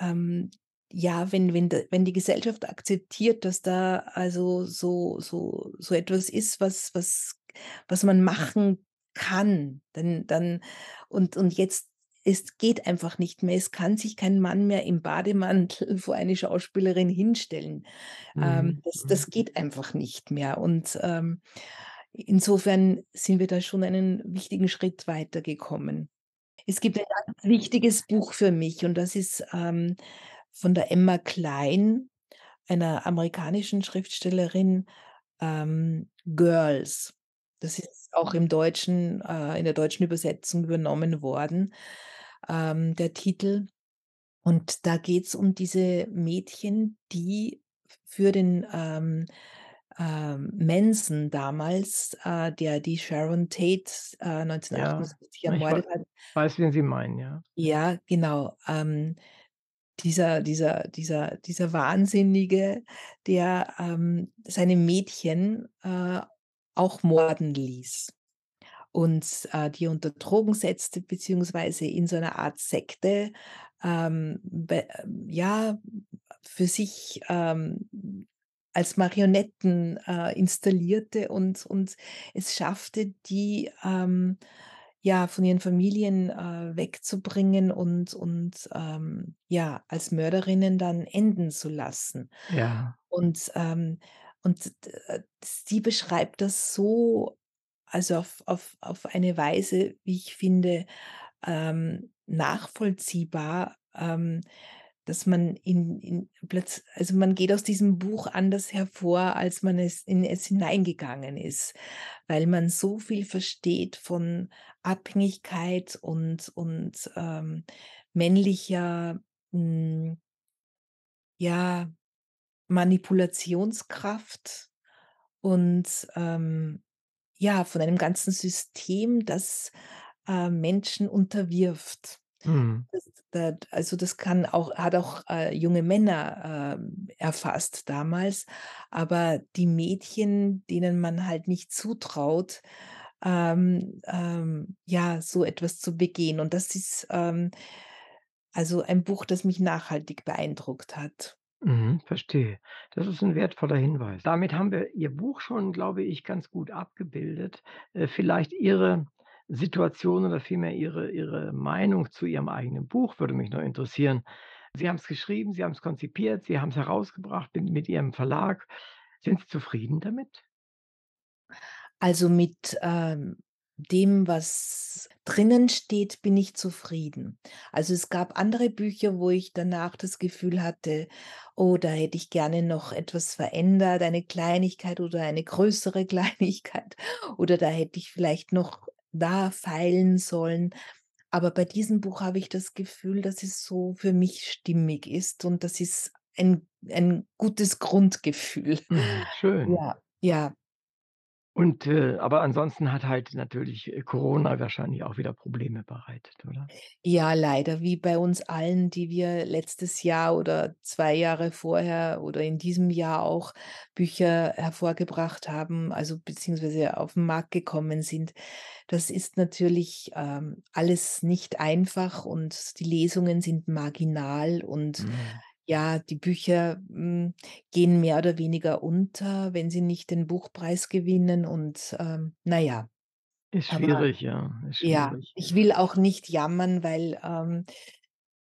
ähm, ja, wenn wenn wenn die Gesellschaft akzeptiert, dass da also so so so etwas ist, was was was man machen kann, dann dann und und jetzt es geht einfach nicht mehr. Es kann sich kein Mann mehr im Bademantel [LAUGHS] vor eine Schauspielerin hinstellen. Ähm, Mhm, das mhm. das geht einfach nicht mehr. Und, ähm, insofern sind wir da schon einen wichtigen Schritt weitergekommen. Es gibt ein ganz wichtiges Buch für mich und das ist, ähm, von der Emma Cline, einer amerikanischen Schriftstellerin, ähm, „Girls“. Das ist auch im Deutschen äh, in der deutschen Übersetzung übernommen worden, ähm, der Titel. Und da geht's um diese Mädchen, die für den, ähm, ähm, Manson damals, äh, der die Sharon Tate, äh, Ja, 1968 ich wei ermordet hat weiß, wen Sie meinen, ja. ja, genau. Ähm, dieser dieser dieser dieser Wahnsinnige, der, ähm, seine Mädchen, äh, auch morden ließ und, äh, die unter Drogen setzte, beziehungsweise in so einer Art Sekte, ähm, be ja, für sich, ähm, als Marionetten, äh, installierte und und es schaffte, die, ähm, ja, von ihren Familien, äh, wegzubringen und und, ähm, ja, als Mörderinnen dann enden zu lassen. Ja. Und, ähm und äh, sie beschreibt das so also, auf auf auf eine Weise, wie ich finde, ähm, nachvollziehbar, ähm, dass man in in plötz also, man geht aus diesem Buch anders hervor, als man es in es hineingegangen ist, weil man so viel versteht von Abhängigkeit und und, ähm, männlicher, hm ja, Manipulationskraft und, ähm, ja, von einem ganzen System, das, äh, Menschen unterwirft. Mhm. Das da also, das kann auch hat auch, äh, junge Männer, ähm, erfasst damals, aber die Mädchen, denen man halt nicht zutraut, ähm, ähm, ja, so etwas zu begehen. Und das ist, ähm, also, ein Buch, das mich nachhaltig beeindruckt hat. Mhm, verstehe. Das ist 'n wertvoller Hinweis. Damit haben wir Ihr Buch schon, glaube ich, ganz gut abgebildet. Äh, vielleicht Ihre Situation oder vielmehr Ihre Ihre Meinung zu Ihrem eigenen Buch würde mich noch interessieren. Sie haben's geschrieben, Sie haben's konzipiert, Sie haben's herausgebracht mit mit Ihrem Verlag. Sind Sie zufrieden damit? Also, mit, ähm, dem, was drinnen steht, bin ich zufrieden. Also, es gab andere Bücher, wo ich danach das Gefühl hatte: „Oh, da hätte ich gerne noch etwas verändert, eine Kleinigkeit oder eine größere [LAUGHS] Kleinigkeit oder da hätte ich vielleicht noch da feilen sollen.“ Aber bei diesem Buch habe ich das Gefühl, dass es so für mich stimmig ist und das ist ein ein gutes Grundgefühl. Mhm, schön. Ja, ja. Und, äh aber ansonsten hat halt natürlich, äh, Corona wahrscheinlich auch wieder Probleme bereitet, oder? Ja, leider, wie bei uns allen, die wir letztes Jahr oder 2 Jahre vorher oder in diesem Jahr auch Bücher hervorgebracht haben, also beziehungsweise auf 'n Markt gekommen sind. Das ist natürlich, ähm, alles nicht einfach und die Lesungen sind marginal und Mhm. Ja, die Bücher, hm, gehen mehr oder weniger unter, wenn sie nicht den Buchpreis gewinnen und, ähm, na ja. Ist Aber schwierig, ja, ist ja, schwierig. ich will auch nicht jammern, weil, ähm,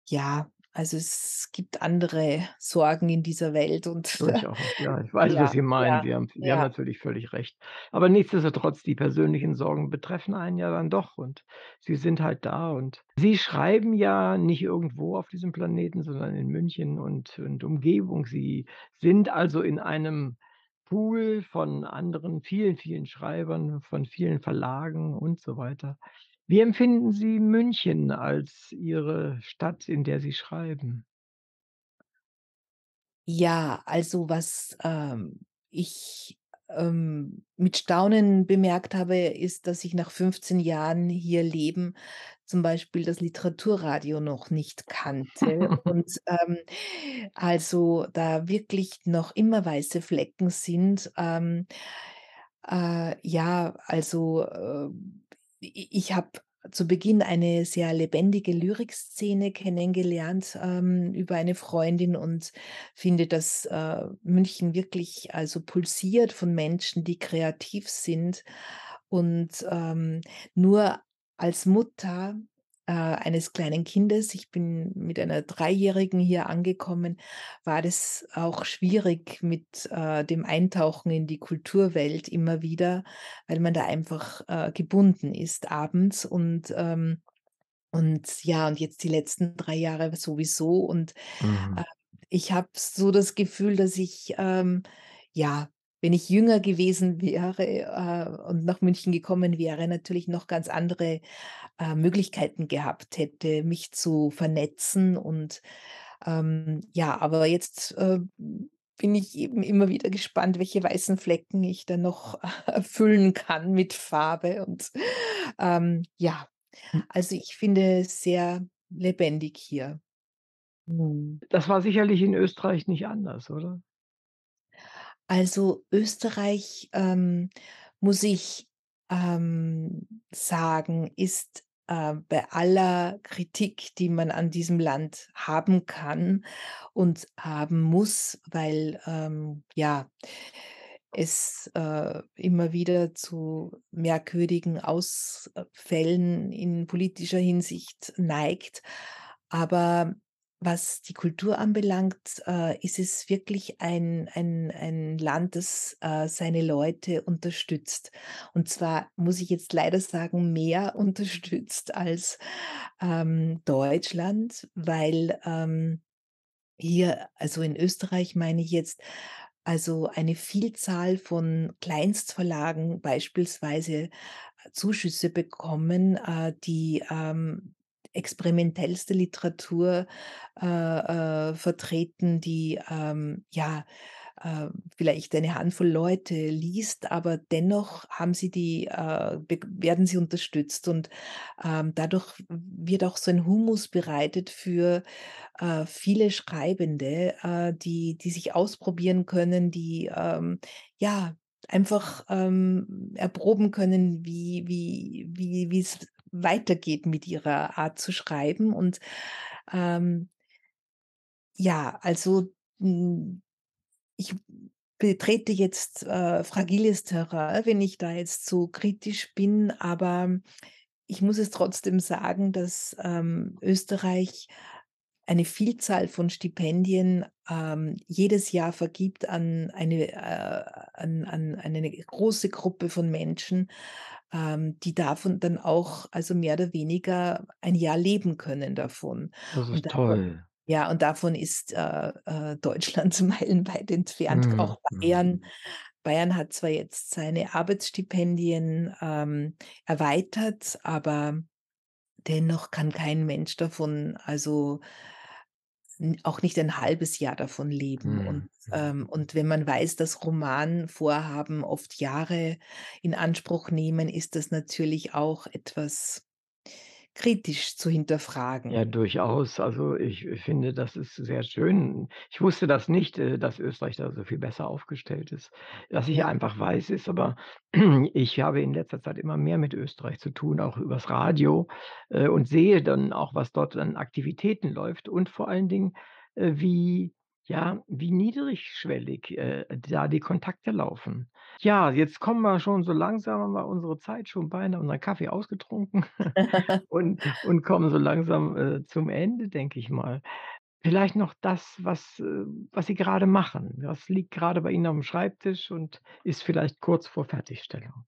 ja, Also, es gibt andere Sorgen in dieser Welt und Durchaus, ja. Ich [LAUGHS] weiß, was ja, Sie meinen. ja, Sie haben Sie haben ja. natürlich völlig recht. Aber nichtsdestotrotz, die persönlichen Sorgen betreffen einen ja dann doch und sie sind halt da und Sie schreiben ja nicht irgendwo auf diesem Planeten, sondern in München und und Umgebung. Sie sind also in einem Pool von anderen vielen, vielen Schreibern, von vielen Verlagen und so weiter. Wie empfinden Sie München als Ihre Stadt, in der Sie schreiben? Ja, also was, ähm, ich, ähm, mit Staunen bemerkt habe, ist, dass ich nach 15 Jahren hier Leben zum Beispiel das Literaturradio noch nicht kannte [LAUGHS] und, ähm, also da wirklich noch immer weiße Flecken sind. Ähm, äh, ja, also, äh, ich habe zu Beginn eine sehr lebendige Lyrikszene kennengelernt, ähm, über eine Freundin und finde, dass, äh, München wirklich, also, pulsiert von Menschen, die kreativ sind. Und, ähm, nur als Mutter, äh, eines kleinen Kindes, ich bin mit einer Dreijährigen hier angekommen, war das auch schwierig mit, äh, dem Eintauchen in die Kulturwelt immer wieder, weil man da einfach, äh, gebunden ist abends und, ähm und ja, und jetzt die letzten 3 Jahre sowieso und, äh, Mhm. ich habe so das Gefühl, dass ich, ähm, ja, wenn ich jünger gewesen wäre, äh, und nach München gekommen wäre, natürlich noch ganz andere, äh, Möglichkeiten gehabt hätte, mich zu vernetzen und, ähm, ja, aber jetzt, äh, bin ich eben immer wieder gespannt, welche weißen Flecken ich dann noch füllen kann mit Farbe und, ähm, ja. Hm. Also, ich finde es sehr lebendig hier. Mhm. Das war sicherlich in Österreich nicht anders, oder? Also, Österreich, ähm, muss ich, ähm, sagen, ist, äh, bei aller Kritik, die man an diesem Land haben kann und haben muss, weil, ähm, ja, es, äh, immer wieder zu merkwürdigen Ausfällen in politischer Hinsicht neigt. Aber was die Kultur anbelangt, äh, ist es wirklich ein ein ein Land, das, äh, seine Leute unterstützt. Und zwar muss ich jetzt leider sagen, mehr [LAUGHS] unterstützt als, ähm, Deutschland, weil, ähm, hier also in Österreich meine ich jetzt, also eine Vielzahl von Kleinstverlagen beispielsweise Zuschüsse bekommen, äh, die, ähm, experimentellste Literatur, äh, äh, vertreten, die, ähm, ja, äh, vielleicht eine Handvoll Leute liest, aber dennoch haben sie die, äh, werden sie unterstützt und, ähm, dadurch wird auch so ein Humus bereitet für, äh, viele Schreibende, äh, die die sich ausprobieren können, die, ähm, ja, einfach, ähm, erproben können, wie wie wie wie's weitergeht mit ihrer Art zu schreiben und, ähm ja, also, hm, ich betrete jetzt, äh, fragiles Terrain, wenn ich da jetzt so kritisch bin, aber ich muss es trotzdem sagen, dass, ähm, Österreich eine Vielzahl von Stipendien, ähm, jedes Jahr vergibt an eine äh, an an an eine große Gruppe von Menschen, ähm, die davon dann auch also mehr oder weniger ein Jahr leben können davon. Das ist davon toll. ja, und davon ist, äh, äh, Deutschland [LAUGHS] meilenweit entfernt, Mhm, auch mhm. Bayern. Bayern hat zwar jetzt seine Arbeitsstipendien, ähm, erweitert, aber dennoch kann kein Mensch davon also auch nicht ein halbes Jahr davon leben. Und, Mhm, mhm. ähm und wenn man weiß, dass Romanvorhaben oft Jahre in Anspruch nehmen, ist das natürlich auch etwas kritisch zu Ja, hinterfragen. durchaus. Also, ich finde, das ist sehr schön. Ich wusste das nicht, äh, dass Österreich da so viel besser aufgestellt ist. Was ich Ja. einfach weiß, ist aber, [CLEARS THROAT] ich habe in letzter Zeit immer mehr mit Österreich zu tun, auch übers Radio, äh, und sehe dann auch, was dort an Aktivitäten läuft und vor allen Dingen, äh, wie ja, wie niedrigschwellig, äh, da die Kontakte laufen. Ja, jetzt kommen wir schon so langsam haben wir unsere Zeit schon beinahe unseren Kaffee ausgetrunken [LAUGHS] [LAUGHS] und und kommen so langsam, äh, zum Ende, denke ich mal. vielleicht noch das, was, äh was Sie gerade machen. Was liegt gerade bei Ihnen aufm Schreibtisch und ist vielleicht kurz vor Fertigstellung?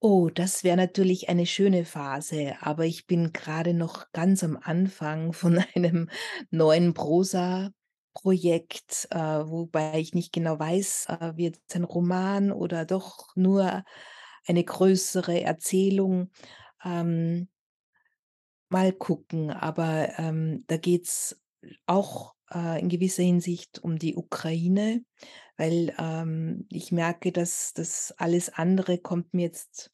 Oh, das wäre natürlich eine schöne Phase, aber ich bin gerade noch ganz am Anfang von [LAUGHS] einem neuen Prosaprojekt, äh, wobei ich nicht genau weiß, äh, wird's ein Roman oder doch nur eine größere Erzählung. Ähm mal gucken, aber, ähm, da geht's auch, äh, in gewisser Hinsicht um die Ukraine, weil, ähm, ich merke, dass das alles andere kommt mir jetzt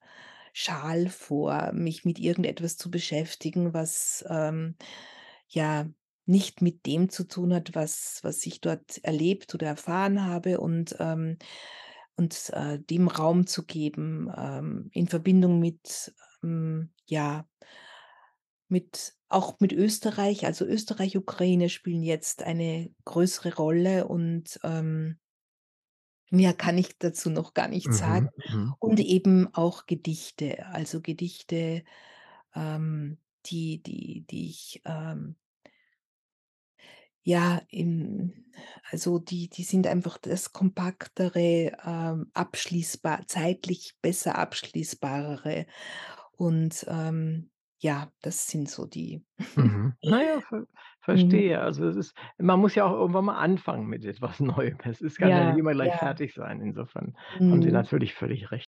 schal vor, mich mit irgendetwas zu beschäftigen, was, ähm, ja, nicht mit dem zu tun hat, was was ich dort erlebt oder erfahren habe und, ähm und, äh, dem Raum zu geben, ähm, in Verbindung mit, hm, ja mit auch mit Österreich. Also, Österreich, Ukraine spielen jetzt eine größere Rolle und, ähm mehr kann ich dazu noch gar nicht sagen. Mhm, mhm. Und eben auch Gedichte, also Gedichte, ähm, die die die ich, ähm ja, in also, die die sind einfach das kompaktere, ähm, abschließbar zeitlich besser abschließbarere. Und, ähm, ja, das sind so die Mhm. [LAUGHS] Na ja, ver Mhm. verstehe. Also, es ist man muss ja auch irgendwann mal anfangen mit etwas [LAUGHS] Neuem. Es ist kann ja nicht Ja, immer gleich ja. fertig sein. Insofern haben Sie Mhm. natürlich völlig recht.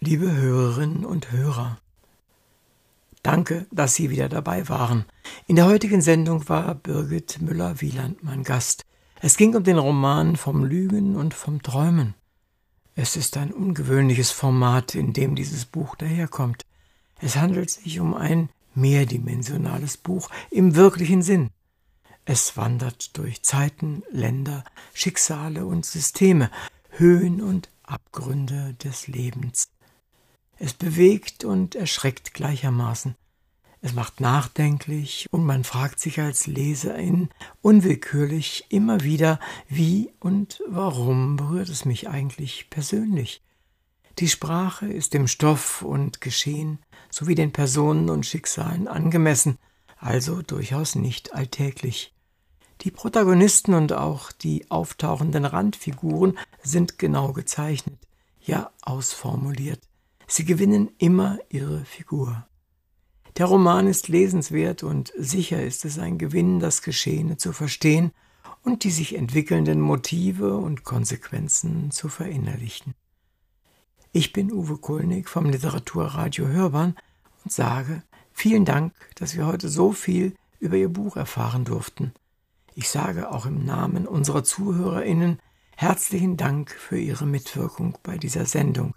Liebe Hörerinnen und Hörer. Danke, dass Sie wieder dabei waren. In der heutigen Sendung war Birgit Müller-Wieland mein Gast. Es ging um den Roman „Vom Lügen und vom Träumen“. Es ist ein ungewöhnliches Format, in dem dieses Buch daherkommt. Es handelt sich um ein mehrdimensionales Buch im wirklichen Sinn. Es wandert durch Zeiten, Länder, Schicksale und Systeme, Höhen und Abgründe des Lebens. Es bewegt und erschreckt gleichermaßen. Es macht nachdenklich und man fragt sich als Leserin unwillkürlich immer wieder, wie und warum berührt es mich eigentlich persönlich? Die Sprache ist dem Stoff und Geschehen sowie den Personen und Schicksalen angemessen, also durchaus nicht alltäglich. Die Protagonisten und auch die auftauchenden Randfiguren sind genau gezeichnet, ja ausformuliert. Sie gewinnen immer ihre Figur. Der Roman ist lesenswert und sicher ist es ein Gewinn, das Geschehene zu verstehen und die sich entwickelnden Motive und Konsequenzen zu verinnerlichen. Ich bin Uwe Kulnig vom Literaturradio Hörbahn und sage vielen Dank, dass wir heute so viel über Ihr Buch erfahren durften. Ich sage auch im Namen unserer ZuhörerInnen herzlichen Dank für Ihre Mitwirkung bei dieser Sendung,